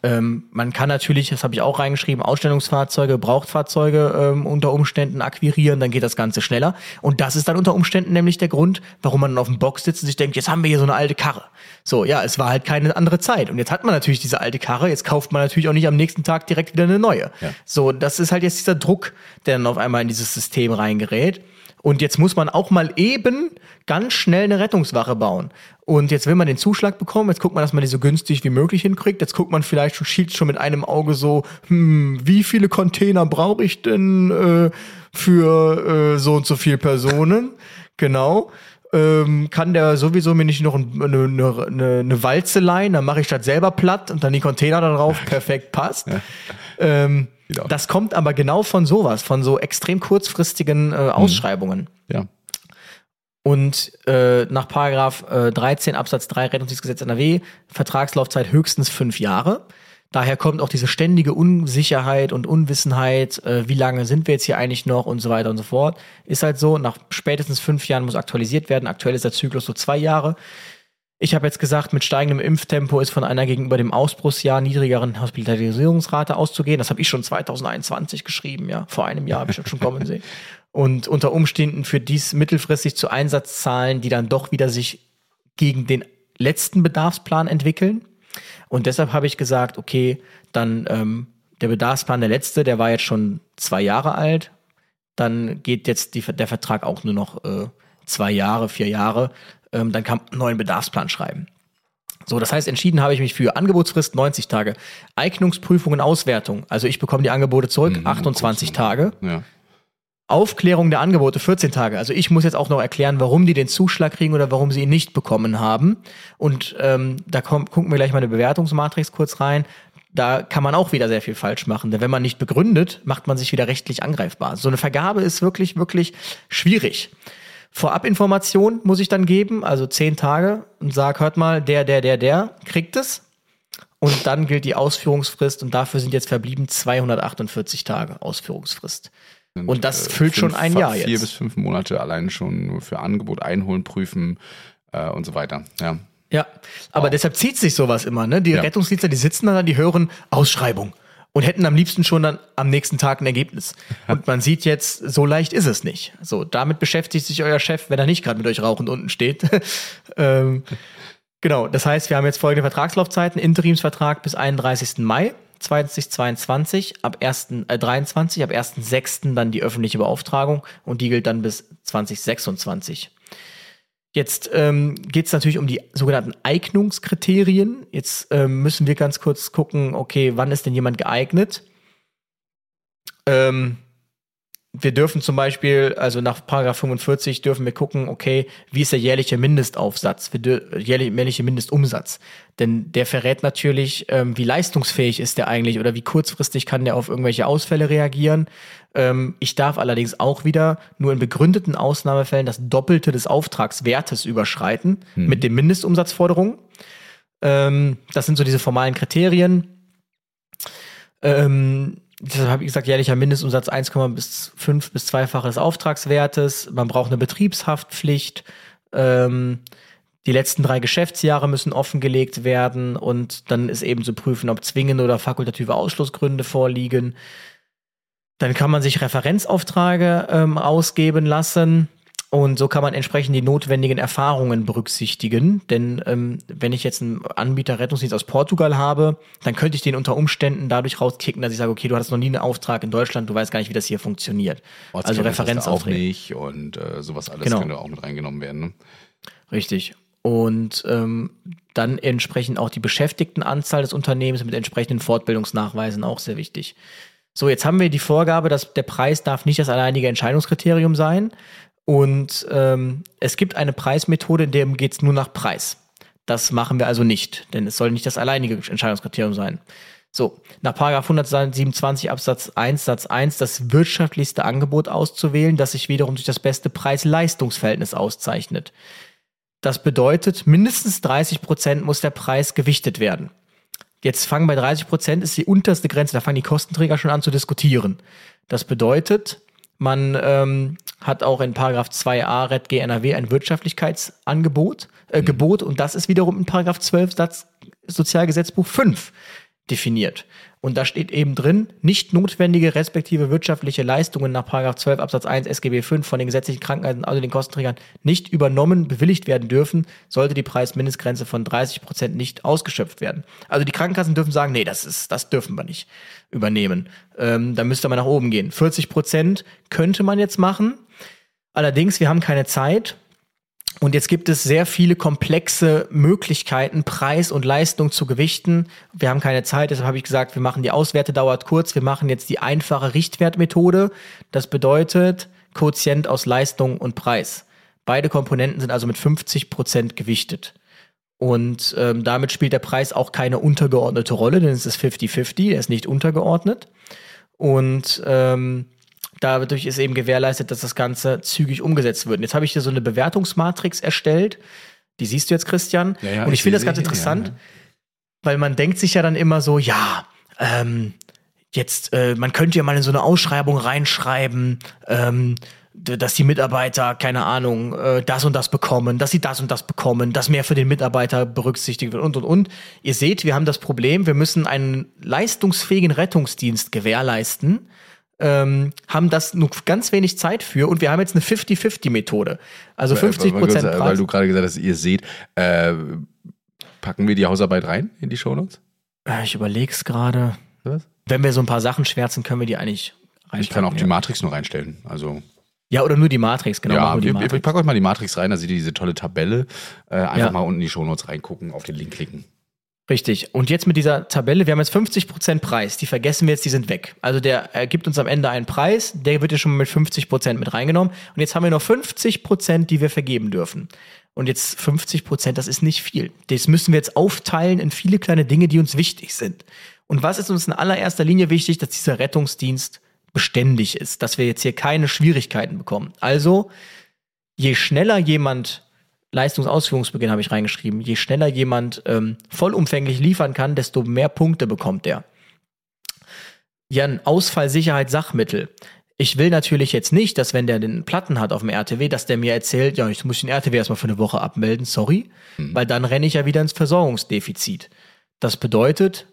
Ähm, man kann natürlich, das habe ich auch reingeschrieben, Ausstellungsfahrzeuge, Gebrauchtfahrzeuge ähm, unter Umständen akquirieren, dann geht das Ganze schneller. Und das ist dann unter Umständen nämlich der Grund, warum man dann auf dem Box sitzt und sich denkt, jetzt haben wir hier so eine alte Karre. So, ja, es war halt keine andere Zeit. Und jetzt hat man natürlich diese alte Karre, jetzt kauft man natürlich auch nicht am nächsten Tag direkt wieder eine neue. Ja. So, das ist halt jetzt dieser Druck, der dann auf einmal in dieses System reingerät. Und jetzt muss man auch mal eben ganz schnell eine Rettungswache bauen. Und jetzt will man den Zuschlag bekommen, jetzt guckt man, dass man die so günstig wie möglich hinkriegt. Jetzt guckt man vielleicht schon, schielt schon mit einem Auge so, hm, wie viele Container brauche ich denn äh, für äh, so und so viele Personen? Genau. Ähm, kann der sowieso mir nicht noch ein- eine, eine, eine, eine Walze leihen, dann mache ich das selber platt und dann die Container da drauf, perfekt passt. Ähm, Genau. das kommt aber genau von sowas, von so extrem kurzfristigen äh, Ausschreibungen. Ja. Und äh, nach Paragraph äh, 13 Absatz 3 Rettungsdienstgesetz NRW Vertragslaufzeit höchstens fünf Jahre. Daher kommt auch diese ständige Unsicherheit und Unwissenheit, äh, wie lange sind wir jetzt hier eigentlich noch und so weiter und so fort. Ist halt so, nach spätestens fünf Jahren muss aktualisiert werden. Aktuell ist der Zyklus so zwei Jahre. Ich habe jetzt gesagt, mit steigendem Impftempo ist von einer gegenüber dem Ausbruchsjahr niedrigeren Hospitalisierungsrate auszugehen. Das habe ich schon 2021 geschrieben, ja. Vor einem Jahr habe ich das schon kommen sehen. Und unter Umständen für dies mittelfristig zu Einsatzzahlen, die dann doch wieder sich gegen den letzten Bedarfsplan entwickeln. Und deshalb habe ich gesagt, okay, dann ähm, der Bedarfsplan, der letzte, der war jetzt schon zwei Jahre alt. Dann geht jetzt die, der Vertrag auch nur noch äh, zwei Jahre, vier Jahre. Ähm, dann kann man einen neuen Bedarfsplan schreiben. So, das heißt, entschieden habe ich mich für Angebotsfrist 90 Tage, Eignungsprüfung und Auswertung. Also ich bekomme die Angebote zurück, 28 Tage. Ja. Aufklärung der Angebote 14 Tage. Also ich muss jetzt auch noch erklären, warum die den Zuschlag kriegen oder warum sie ihn nicht bekommen haben. Und ähm, da komm, gucken wir gleich mal eine Bewertungsmatrix kurz rein. Da kann man auch wieder sehr viel falsch machen. Denn wenn man nicht begründet, macht man sich wieder rechtlich angreifbar. So eine Vergabe ist wirklich, wirklich schwierig. Vorabinformation muss ich dann geben, also zehn Tage und sag, hört mal, der, der, der, der kriegt es. Und dann gilt die Ausführungsfrist und dafür sind jetzt verblieben 248 Tage Ausführungsfrist. Und das Äh, füllt schon fünf- ein Jahr Vier jetzt. bis fünf Monate allein schon nur für Angebot einholen, prüfen äh, und so weiter. Ja. Ja, aber deshalb zieht sich sowas immer, ne? Die Ja. Rettungsdienstler, die sitzen da, die hören Ausschreibung und hätten am liebsten schon dann am nächsten Tag ein Ergebnis. Und man sieht jetzt, so leicht ist es nicht. So, damit beschäftigt sich euer Chef, wenn er nicht gerade mit euch rauchend unten steht. ähm, genau, das heißt, wir haben jetzt folgende Vertragslaufzeiten. Interimsvertrag bis 31. Mai 2022, ab 1. Äh, 23, ab 1.6. dann die öffentliche Beauftragung und die gilt dann bis 2026. Jetzt ähm, geht es natürlich um die sogenannten Eignungskriterien. Jetzt ähm, müssen wir ganz kurz gucken, okay, wann ist denn jemand geeignet? Ähm, wir dürfen zum Beispiel, also nach Paragraph 45 dürfen wir gucken, okay, wie ist der jährliche Mindestaufsatz, jährliche Mindestumsatz. Denn der verrät natürlich, ähm, wie leistungsfähig ist der eigentlich oder wie kurzfristig kann der auf irgendwelche Ausfälle reagieren. Ähm, ich darf allerdings auch wieder nur in begründeten Ausnahmefällen das Doppelte des Auftragswertes überschreiten mit den Mindestumsatzforderungen. Ähm, das sind so diese formalen Kriterien. Ähm, deshalb habe ich gesagt, jährlicher Mindestumsatz 1,5 bis 5 bis zweifache des Auftragswertes. Man braucht eine Betriebshaftpflicht. Ähm, die letzten drei Geschäftsjahre müssen offengelegt werden und dann ist eben zu prüfen, ob zwingende oder fakultative Ausschlussgründe vorliegen. Dann kann man sich Referenzaufträge ähm, ausgeben lassen. Und so kann man entsprechend die notwendigen Erfahrungen berücksichtigen. Denn ähm, wenn ich jetzt einen Anbieter Rettungsdienst aus Portugal habe, dann könnte ich den unter Umständen dadurch rauskicken, dass ich sage, okay, du hattest noch nie einen Auftrag in Deutschland, du weißt gar nicht, wie das hier funktioniert. also du auch nicht und äh, sowas alles Genau. könnte auch mit reingenommen werden. Ne? Richtig. Und ähm, dann entsprechend auch die Beschäftigtenanzahl des Unternehmens mit entsprechenden Fortbildungsnachweisen auch sehr wichtig. So, jetzt haben wir die Vorgabe, dass der Preis darf nicht das alleinige Entscheidungskriterium sein. Und ähm, es gibt eine Preismethode, in der geht es nur nach Preis. Das machen wir also nicht, denn es soll nicht das alleinige Entscheidungskriterium sein. So, nach Paragraph 127 Absatz 1 Satz 1 das wirtschaftlichste Angebot auszuwählen, das sich wiederum durch das beste Preis-Leistungs-Verhältnis auszeichnet. Das bedeutet, mindestens 30 Prozent muss der Preis gewichtet werden. Jetzt fangen bei 30 Prozent ist die unterste Grenze, da fangen die Kostenträger schon an zu diskutieren. Das bedeutet, man ähm, hat auch in Paragraph 2a Red G NRW ein Wirtschaftlichkeitsangebot, äh, Gebot, und das ist wiederum in Paragraph 12 Satz Sozialgesetzbuch 5 definiert. Und da steht eben drin, nicht notwendige respektive wirtschaftliche Leistungen nach Paragraph 12 Absatz 1 SGB 5 von den gesetzlichen Krankenkassen, also den Kostenträgern, nicht übernommen, bewilligt werden dürfen, sollte die Preismindestgrenze von 30 Prozent nicht ausgeschöpft werden. Also die Krankenkassen dürfen sagen, nee, das ist, das dürfen wir nicht übernehmen. Ähm, da müsste man nach oben gehen. 40 Prozent könnte man jetzt machen. Allerdings, wir haben keine Zeit. Und jetzt gibt es sehr viele komplexe Möglichkeiten, Preis und Leistung zu gewichten. Wir haben keine Zeit, deshalb habe ich gesagt, wir machen die Auswerte dauert kurz. Wir machen jetzt die einfache Richtwertmethode. Das bedeutet Quotient aus Leistung und Preis. Beide Komponenten sind also mit 50 Prozent gewichtet. Und ähm, damit spielt der Preis auch keine untergeordnete Rolle, denn es ist 50-50, er ist nicht untergeordnet. Und ähm, dadurch ist eben gewährleistet, dass das Ganze zügig umgesetzt wird. Und jetzt habe ich hier so eine Bewertungsmatrix erstellt. Die siehst du jetzt, Christian. Ja, ja, Und ich ich finde das ganz interessant, ja, weil man denkt sich ja dann immer so, ja, ähm, jetzt, äh, man könnte ja mal in so eine Ausschreibung reinschreiben, ähm, dass die Mitarbeiter, keine Ahnung, äh, das und das bekommen, dass sie das und das bekommen, dass mehr für den Mitarbeiter berücksichtigt wird und und und. Ihr seht, wir haben das Problem, wir müssen einen leistungsfähigen Rettungsdienst gewährleisten, ähm, haben das nur ganz wenig Zeit für und wir haben jetzt eine 50-50-Methode. Also 50 Weil- weil- Prozent Weil Preis. du gerade gesagt hast, ihr seht, äh, packen wir die Hausarbeit rein in die Shownotes? Äh, Ich überleg's gerade. Was? Wenn wir so ein paar Sachen schwärzen, können wir die eigentlich reinpacken. Ich kann auch die ja. Matrix nur reinstellen. Also Ja, oder nur die Matrix, genau. ja, die wir, Matrix. ich packe euch mal die Matrix rein, da seht ihr diese tolle Tabelle. Äh, einfach Ja. mal unten in die Shownotes reingucken, auf den Link klicken. Richtig. Und jetzt mit dieser Tabelle, wir haben jetzt 50% Preis, die vergessen wir jetzt, die sind weg. Also der gibt uns am Ende einen Preis, der wird ja schon mit 50% mit reingenommen. Und jetzt haben wir noch 50%, die wir vergeben dürfen. Und jetzt 50%, das ist nicht viel. Das müssen wir jetzt aufteilen in viele kleine Dinge, die uns wichtig sind. Und was ist uns in allererster Linie wichtig, dass dieser Rettungsdienst beständig ist, dass wir jetzt hier keine Schwierigkeiten bekommen. Also, je schneller jemand Leistungsausführungsbeginn habe ich reingeschrieben. Je schneller jemand ähm, vollumfänglich liefern kann, desto mehr Punkte bekommt er. Jan, Ausfallsicherheit Sachmittel. Ich will natürlich jetzt nicht, dass wenn der den Platten hat auf dem RTW, dass der mir erzählt, ja, ich muss den RTW erstmal für eine Woche abmelden, sorry, weil dann renne ich ja wieder ins Versorgungsdefizit. Das bedeutet,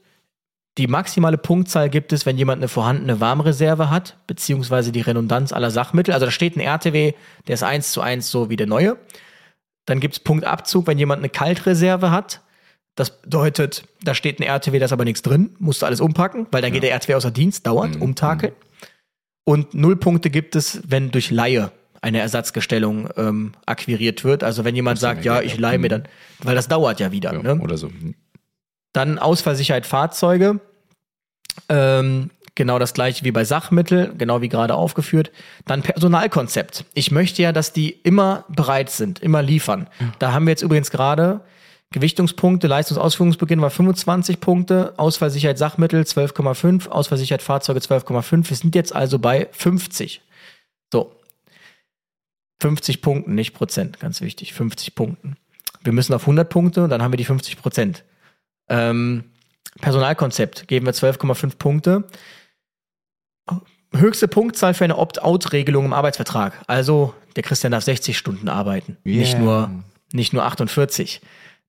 die maximale Punktzahl gibt es, wenn jemand eine vorhandene Warmreserve hat, beziehungsweise die Redundanz aller Sachmittel. Also da steht ein RTW, der ist eins zu eins so wie der neue. Dann gibt es Punktabzug, wenn jemand eine Kaltreserve hat. Das bedeutet, da steht ein RTW, da ist aber nichts drin, musst du alles umpacken, weil dann geht der RTW außer Dienst, dauert, umtakeln. Und null Punkte gibt es, wenn durch Laie eine Ersatzgestellung ähm, akquiriert wird. Also wenn jemand Das sagt, ja ja, ich ja. leihe mir Mhm. dann, weil das dauert ja wieder. Ja, ne? Oder so. Dann Ausfallsicherheit Fahrzeuge. Ähm, genau das gleiche wie bei Sachmittel, genau wie gerade aufgeführt. Dann Personalkonzept. Ich möchte ja, dass die immer bereit sind, immer liefern. Da haben wir jetzt übrigens gerade Gewichtungspunkte, Leistungsausführungsbeginn war 25 Punkte, Ausfallsicherheit Sachmittel 12,5, Ausfallsicherheit Fahrzeuge 12,5. Wir sind jetzt also bei 50. So. 50 Punkten, nicht Prozent, ganz wichtig. 50 Punkten. Wir müssen auf 100 Punkte und dann haben wir die 50 Prozent. Ähm, Personalkonzept geben wir 12,5 Punkte. Höchste Punktzahl für eine Opt-out-Regelung im Arbeitsvertrag. Also der Christian darf 60 Stunden arbeiten, nicht, Yeah. nur, nicht nur 48.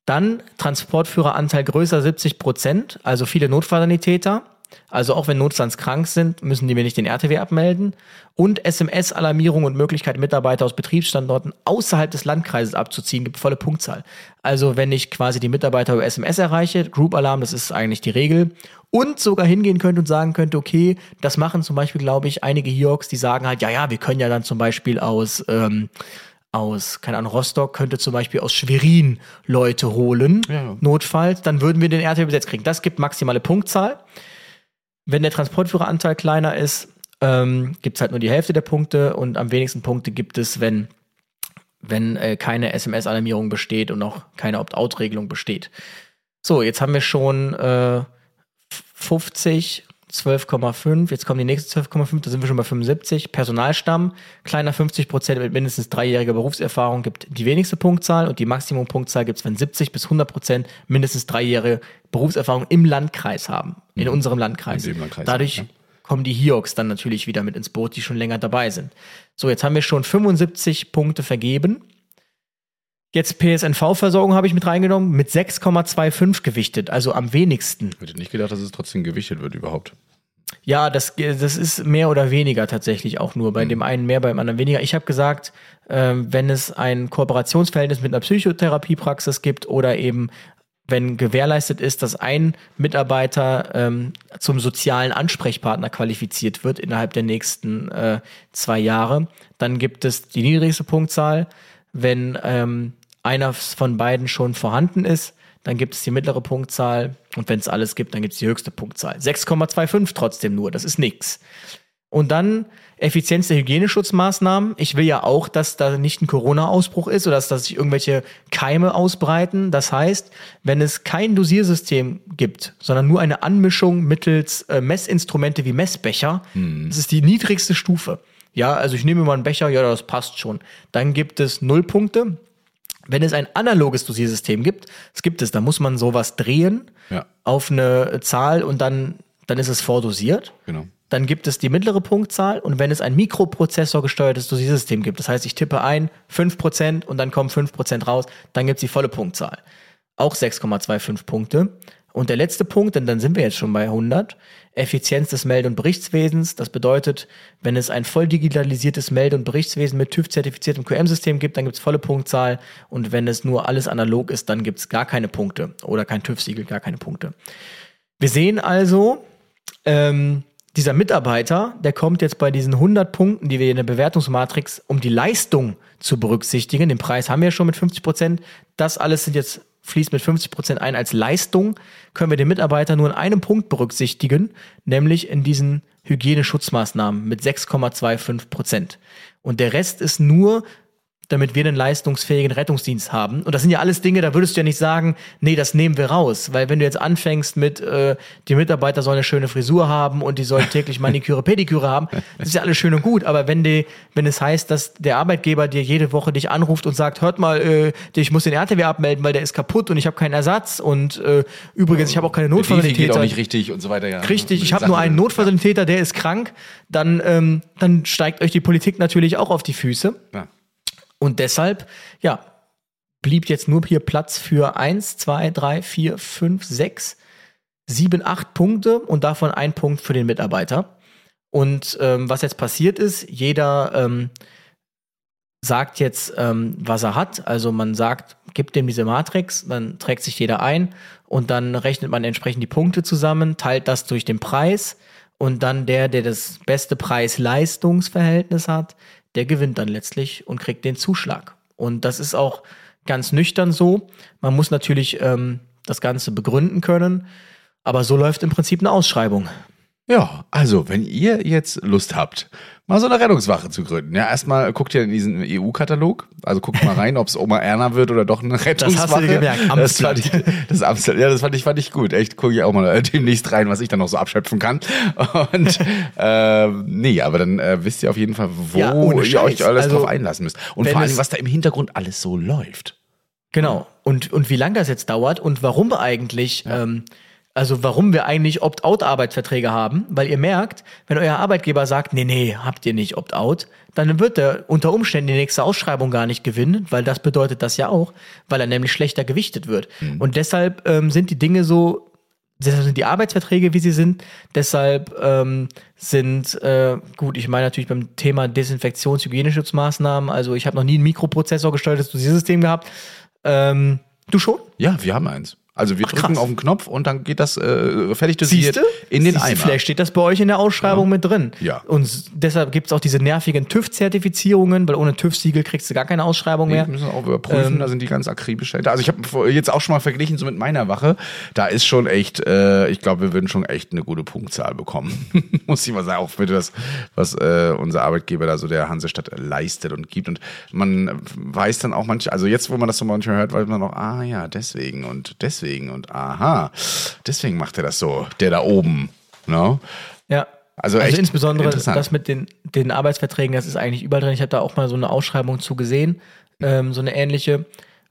Dann Transportführeranteil größer 70 Prozent, also viele Notfallsanitäter. Also auch wenn notstandskrank sind, müssen die mir nicht den RTW abmelden. Und SMS-Alarmierung und Möglichkeit, Mitarbeiter aus Betriebsstandorten außerhalb des Landkreises abzuziehen, gibt volle Punktzahl. Also wenn ich quasi die Mitarbeiter über SMS erreiche, Group Alarm, das ist eigentlich die Regel. Und sogar hingehen könnte und sagen könnte, okay, das machen zum Beispiel, glaube ich, einige Hioks, die sagen halt, ja, ja, wir können ja dann zum Beispiel aus, ähm, aus, keine Ahnung, Rostock könnte zum Beispiel aus Schwerin Leute holen, Ja. notfalls, dann würden wir den RTW besetzt kriegen. Das gibt maximale Punktzahl. Wenn der Transportführeranteil kleiner ist, ähm, gibt es halt nur die Hälfte der Punkte und am wenigsten Punkte gibt es, wenn, wenn äh, keine SMS-Alarmierung besteht und auch keine Opt-out-Regelung besteht. So, jetzt haben wir schon äh, 50, 12,5, jetzt kommen die nächsten 12,5, da sind wir schon bei 75. Personalstamm, kleiner 50 Prozent mit mindestens dreijähriger Berufserfahrung gibt die wenigste Punktzahl und die Maximumpunktzahl gibt es, wenn 70 bis 100 Prozent mindestens dreijährige Berufserfahrung im Landkreis haben, in unserem Landkreis. In Landkreis, Dadurch ja. kommen die Hioks dann natürlich wieder mit ins Boot, die schon länger dabei sind. So, jetzt haben wir schon 75 Punkte vergeben. Jetzt PSNV-Versorgung habe ich mit reingenommen, mit 6,25 gewichtet, also am wenigsten. Ich hätte nicht gedacht, dass es trotzdem gewichtet wird überhaupt. Ja, das, das ist mehr oder weniger tatsächlich auch nur. Bei dem einen mehr, beim anderen weniger. Ich habe gesagt, ähm, wenn es ein Kooperationsverhältnis mit einer Psychotherapiepraxis gibt oder eben wenn gewährleistet ist, dass ein Mitarbeiter ähm, zum sozialen Ansprechpartner qualifiziert wird innerhalb der nächsten äh, zwei Jahre, dann gibt es die niedrigste Punktzahl. Wenn ähm, einer von beiden schon vorhanden ist, dann gibt es die mittlere Punktzahl und wenn es alles gibt, dann gibt es die höchste Punktzahl. 6,25 trotzdem nur, das ist nix. Und dann Effizienz der Hygieneschutzmaßnahmen. Ich will ja auch, dass da nicht ein Corona-Ausbruch ist oder dass, dass sich irgendwelche Keime ausbreiten. Das heißt, wenn es kein Dosiersystem gibt, sondern nur eine Anmischung mittels äh, Messinstrumente wie Messbecher, das ist die niedrigste Stufe. Ja, also ich nehme mal einen Becher, ja, das passt schon. Dann gibt es null Punkte. Wenn es ein analoges Dosiersystem gibt, es gibt es, da muss man sowas drehen Ja. auf eine Zahl und dann, dann ist es vordosiert. Genau. Dann gibt es die mittlere Punktzahl und wenn es ein Mikroprozessor gesteuertes Dosiersystem gibt, das heißt, ich tippe ein 5% und dann kommen 5% raus, dann gibt es die volle Punktzahl. Auch 6,25 Punkte. Und der letzte Punkt, denn dann sind wir jetzt schon bei 100, Effizienz des Melde- und Berichtswesens. Das bedeutet, wenn es ein voll digitalisiertes Melde- und Berichtswesen mit TÜV-zertifiziertem QM-System gibt, dann gibt es volle Punktzahl. Und wenn es nur alles analog ist, dann gibt es gar keine Punkte. Oder kein TÜV-Siegel, gar keine Punkte. Wir sehen also, ähm, dieser Mitarbeiter, der kommt jetzt bei diesen 100 Punkten, die wir in der Bewertungsmatrix, um die Leistung zu berücksichtigen. Den Preis haben wir ja schon mit 50 Prozent. Das alles sind jetzt fließt mit 50 Prozent ein als Leistung. Können wir den Mitarbeiter nur in einem Punkt berücksichtigen, nämlich in diesen Hygieneschutzmaßnahmen mit 6,25 Prozent. Und der Rest ist nur damit wir einen leistungsfähigen Rettungsdienst haben. Und das sind ja alles Dinge, da würdest du ja nicht sagen, nee, das nehmen wir raus. Weil wenn du jetzt anfängst mit, äh, die Mitarbeiter sollen eine schöne Frisur haben und die sollen täglich Maniküre, Pediküre haben, das ist ja alles schön und gut. Aber wenn die, wenn es heißt, dass der Arbeitgeber dir jede Woche dich anruft und sagt, hört mal, äh, ich muss den RTW abmelden, weil der ist kaputt und ich habe keinen Ersatz und äh, übrigens, ich habe auch keine Wifi geht auch nicht richtig und so weiter. Ja. Richtig, ich habe nur einen Notfallsanitäter, der ist krank, dann, ähm, dann steigt euch die Politik natürlich auch auf die Füße. Ja. Und deshalb, ja, blieb jetzt nur hier Platz für 1, 2, 3, 4, 5, 6, 7, 8 Punkte und davon ein Punkt für den Mitarbeiter. Und ähm, was jetzt passiert ist, jeder ähm, sagt jetzt, ähm, was er hat. Also man sagt, gibt dem diese Matrix, dann trägt sich jeder ein und dann rechnet man entsprechend die Punkte zusammen, teilt das durch den Preis und dann der, der das beste Preis-Leistungs-Verhältnis hat, der gewinnt dann letztlich und kriegt den Zuschlag. Und das ist auch ganz nüchtern so. Man muss natürlich ähm, das Ganze begründen können, aber so läuft im Prinzip eine Ausschreibung. Ja, also, wenn ihr jetzt Lust habt, mal so eine Rettungswache zu gründen, ja, erstmal guckt ihr in diesen EU-Katalog, also guckt mal rein, ob es Oma Erna wird oder doch eine Rettungswache. hast du dir gemerkt, Das fand Amtsblatt. ich, das Amtsblatt, ja, das fand ich, fand ich gut. Echt, gucke ich auch mal äh, demnächst rein, was ich dann noch so abschöpfen kann. Und ähm, nee, aber dann äh, wisst ihr auf jeden Fall, wo Ja, ihr euch alles Also, drauf einlassen müsst. Und vor allem, was da im Hintergrund alles so läuft. Genau. Und, und wie lange das jetzt dauert und warum eigentlich, ähm, also warum wir eigentlich Opt-out-Arbeitsverträge haben, weil ihr merkt, wenn euer Arbeitgeber sagt, nee, nee, habt ihr nicht Opt-out, dann wird er unter Umständen die nächste Ausschreibung gar nicht gewinnen, weil das bedeutet das ja auch, weil er nämlich schlechter gewichtet wird. Und deshalb ähm, sind die Dinge so deshalb sind die Arbeitsverträge, wie sie sind. Deshalb ähm, sind, äh, gut, ich meine natürlich beim Thema Desinfektions-, Hygieneschutzmaßnahmen, also ich habe noch nie einen Mikroprozessor gesteuertes Dosiersystem gehabt. Ähm, du schon? Ja, wir haben eins. Also wir Ach, drücken krass. auf den Knopf und dann geht das äh, fertig dosiert Siehste? in den Siehste, Eimer. Vielleicht steht das bei euch in der Ausschreibung mit drin. Ja. Und deshalb gibt es auch diese nervigen TÜV-Zertifizierungen, weil ohne TÜV-Siegel kriegst du gar keine Ausschreibung Nee, mehr. müssen wir auch überprüfen, Ähm, da sind die ganz akribisch dahinter. Also ich habe jetzt auch schon mal verglichen so mit meiner Wache. Da ist schon echt, äh, ich glaube, wir würden schon echt eine gute Punktzahl bekommen. Muss ich mal sagen, auch für das, was äh, unser Arbeitgeber da so der Hansestadt leistet und gibt. Und man weiß dann auch manche, also jetzt, wo man das so manchmal hört, weiß man noch, ah ja, deswegen und deswegen und aha, deswegen macht er das so, der da oben. Ne? Ja. Also Also, insbesondere das mit den, den Arbeitsverträgen, das ist eigentlich überall drin. Ich habe da auch mal so eine Ausschreibung zu gesehen, ähm, so eine ähnliche.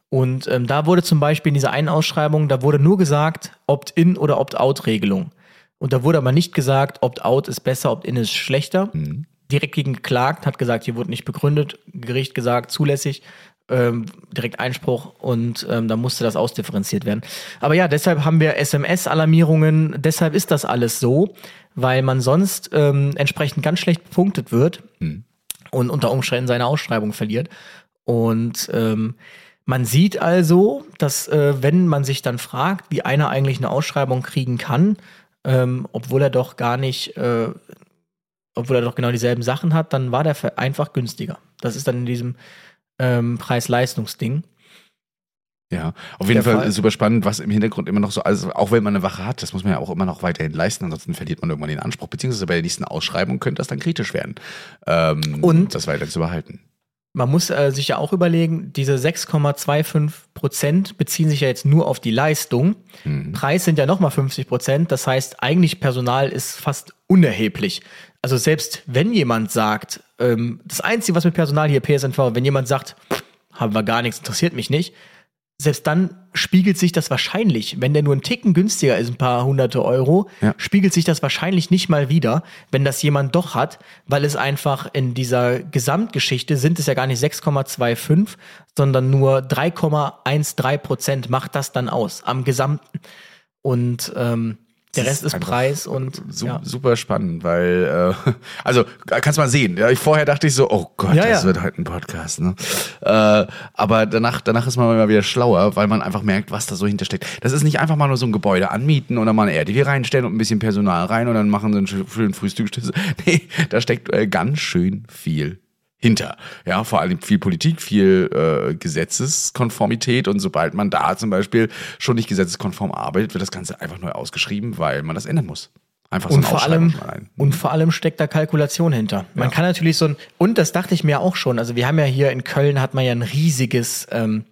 Und ähm, da wurde zum Beispiel in dieser einen Ausschreibung, da wurde nur gesagt, Opt-in oder Opt-out-Regelung. Und da wurde aber nicht gesagt, Opt-out ist besser, Opt-in ist schlechter. Mhm. Direkt gegen geklagt, hat gesagt, hier wurde nicht begründet, Gericht gesagt, zulässig, ähm, direkt Einspruch und ähm, da musste das ausdifferenziert werden. Aber ja, deshalb haben wir SMS-Alarmierungen, deshalb ist das alles so, weil man sonst ähm, entsprechend ganz schlecht bepunktet wird und unter Umständen seine Ausschreibung verliert. Und ähm, man sieht also, dass äh, wenn man sich dann fragt, wie einer eigentlich eine Ausschreibung kriegen kann, ähm, obwohl er doch gar nicht, äh, obwohl er doch genau dieselben Sachen hat, dann war der einfach günstiger. Das ist dann in diesem ähm, Preis-Leistungs-Ding. Ja, auf jeden Fall Fall. super spannend, was im Hintergrund immer noch so, also auch wenn man eine Wache hat, das muss man ja auch immer noch weiterhin leisten, ansonsten verliert man irgendwann den Anspruch, beziehungsweise bei der nächsten Ausschreibung könnte das dann kritisch werden, ähm, Und- das weiter zu behalten. Man muss äh, sich ja auch überlegen, diese 6,25 Prozent beziehen sich ja jetzt nur auf die Leistung. Preis sind ja nochmal 50 Prozent. Das heißt, eigentlich Personal ist fast unerheblich. Also selbst wenn jemand sagt, ähm, das Einzige, was mit Personal hier PSNV, wenn jemand sagt, "Pff, haben wir gar nichts, interessiert mich nicht, selbst dann spiegelt sich das wahrscheinlich, wenn der nur einen Ticken günstiger ist, ein paar hunderte Euro, Ja. spiegelt sich das wahrscheinlich nicht mal wieder, wenn das jemand doch hat, weil es einfach in dieser Gesamtgeschichte sind es ja gar nicht 6,25, sondern nur 3,13 Prozent macht das dann aus am Gesamten. Und ähm, der ist Rest ist einfach Preis und Su ja. Super spannend, weil, äh, also kannst mal sehen. Ja, ich, vorher dachte ich so, oh Gott, Ja, das wird heute ein Podcast. Ne? Äh, aber danach, danach ist man immer wieder schlauer, weil man einfach merkt, was da so hintersteckt. Das ist nicht einfach mal nur so ein Gebäude anmieten oder mal eine RDW reinstellen und ein bisschen Personal rein und dann machen sie einen schö- schönen Frühstückstisch. Nee, da steckt äh, ganz schön viel hinter. Ja, vor allem viel Politik, viel äh, Gesetzeskonformität und sobald man da zum Beispiel schon nicht gesetzeskonform arbeitet, wird das Ganze einfach neu ausgeschrieben, weil man das ändern muss. Einfach so Und vor allem, allein. und vor allem steckt da Kalkulation hinter. Man Ja. kann natürlich so ein, und das dachte ich mir auch schon, also wir haben ja hier in Köln hat man ja ein riesiges, ähm,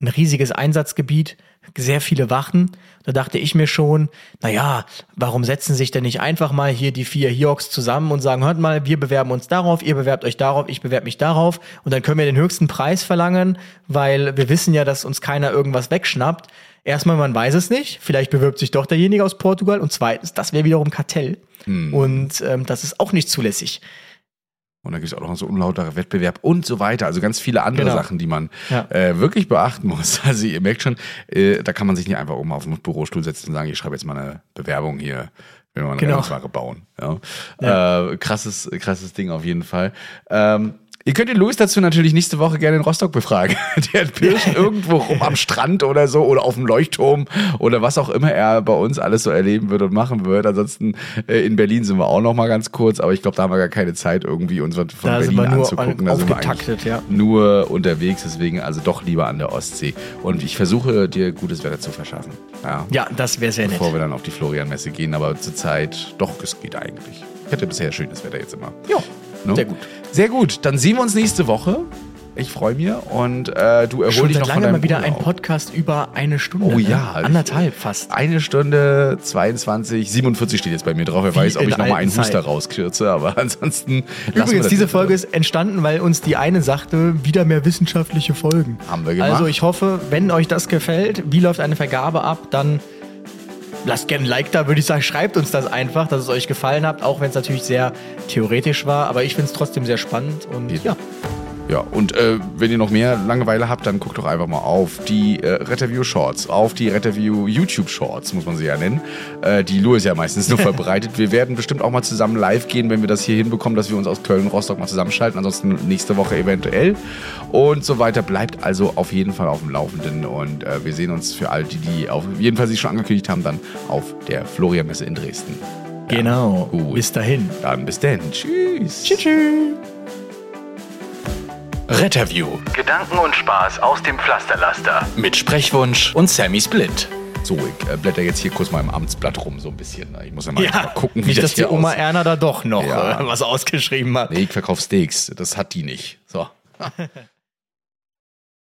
ein riesiges Einsatzgebiet, sehr viele Wachen. Da dachte ich mir schon, naja, warum setzen sich denn nicht einfach mal hier die vier Hioks zusammen und sagen, hört mal, wir bewerben uns darauf, ihr bewerbt euch darauf, ich bewerbe mich darauf und dann können wir den höchsten Preis verlangen, weil wir wissen ja, dass uns keiner irgendwas wegschnappt. Erstmal, man weiß es nicht, vielleicht bewirbt sich doch derjenige aus Portugal und zweitens, das wäre wiederum Kartell und ähm, das ist auch nicht zulässig. Und da gibt es auch noch so unlauterer Wettbewerb und so weiter. Also ganz viele andere Genau. Sachen, die man Ja. äh, wirklich beachten muss. Also ihr merkt schon, äh, da kann man sich nicht einfach oben auf den Bürostuhl setzen und sagen, ich schreibe jetzt mal eine Bewerbung hier, wenn wir eine Genau. Bauen. Ja. Äh, krasses, krasses Ding auf jeden Fall. Ähm, Ihr könnt den Louis dazu natürlich nächste Woche gerne in Rostock befragen. Der pirscht irgendwo rum am Strand oder so oder auf dem Leuchtturm oder was auch immer er bei uns alles so erleben wird und machen wird. Ansonsten äh, in Berlin sind wir auch noch mal ganz kurz, aber ich glaube, da haben wir gar keine Zeit irgendwie uns von Da sind Berlin wir nur anzugucken. an- Da sind wir ja. nur unterwegs, deswegen also doch lieber an der Ostsee. Und ich versuche dir gutes Wetter zu verschaffen. Ja. Ja, das wäre sehr nett. Bevor wir dann auf die Florianmesse gehen, aber zurzeit doch, es geht eigentlich. Ich hatte bisher schönes Wetter jetzt immer. Ja, No? sehr gut. Sehr gut. Dann sehen wir uns nächste Woche. Ich freue mich und äh, du erhol Schon dich noch von lange deinem mal wieder ein Urlaub. Podcast über eine Stunde. Oh ne? ja. Anderthalb fast. Eine Stunde 22, 47 steht jetzt bei mir drauf. Wer weiß, ob ich noch mal einen alten Huster Zeit. rauskürze, aber ansonsten. Übrigens, diese. Folge ist entstanden, weil uns die eine sagte, wieder mehr wissenschaftliche Folgen. Haben wir gemacht. Also ich hoffe, wenn euch das gefällt, wie läuft eine Vergabe ab, dann lasst gerne ein Like da, würde ich sagen. Schreibt uns das einfach, dass es euch gefallen hat, auch wenn es natürlich sehr theoretisch war. Aber ich finde es trotzdem sehr spannend und ja, Ja, und äh, wenn ihr noch mehr Langeweile habt, dann guckt doch einfach mal auf die äh, Retterview Shorts, auf die Retterview YouTube Shorts, muss man sie ja nennen. Äh, die Lou ist ja meistens nur verbreitet. Wir werden bestimmt auch mal zusammen live gehen, wenn wir das hier hinbekommen, dass wir uns aus Köln, Rostock mal zusammenschalten. Ansonsten nächste Woche eventuell. Und so weiter. Bleibt also auf jeden Fall auf dem Laufenden. Und äh, wir sehen uns für all die, die auf jeden Fall sich schon angekündigt haben, dann auf der Florian-Messe in Dresden. Genau. gut. Bis dahin. Dann bis denn. Tschüss. Tschüss. tschüss. Retterview Gedanken und Spaß aus dem Pflasterlaster. mit Sprechwunsch und Sammy Split. So, ich äh, blätter jetzt hier kurz mal im Amtsblatt rum, so ein bisschen. Ich muss ja mal, mal gucken, wie nicht, das dass die hier Oma aussieht. Erna da doch noch Ja. äh, was ausgeschrieben hat. Nee, ich verkaufe Steaks. Das hat die nicht. So.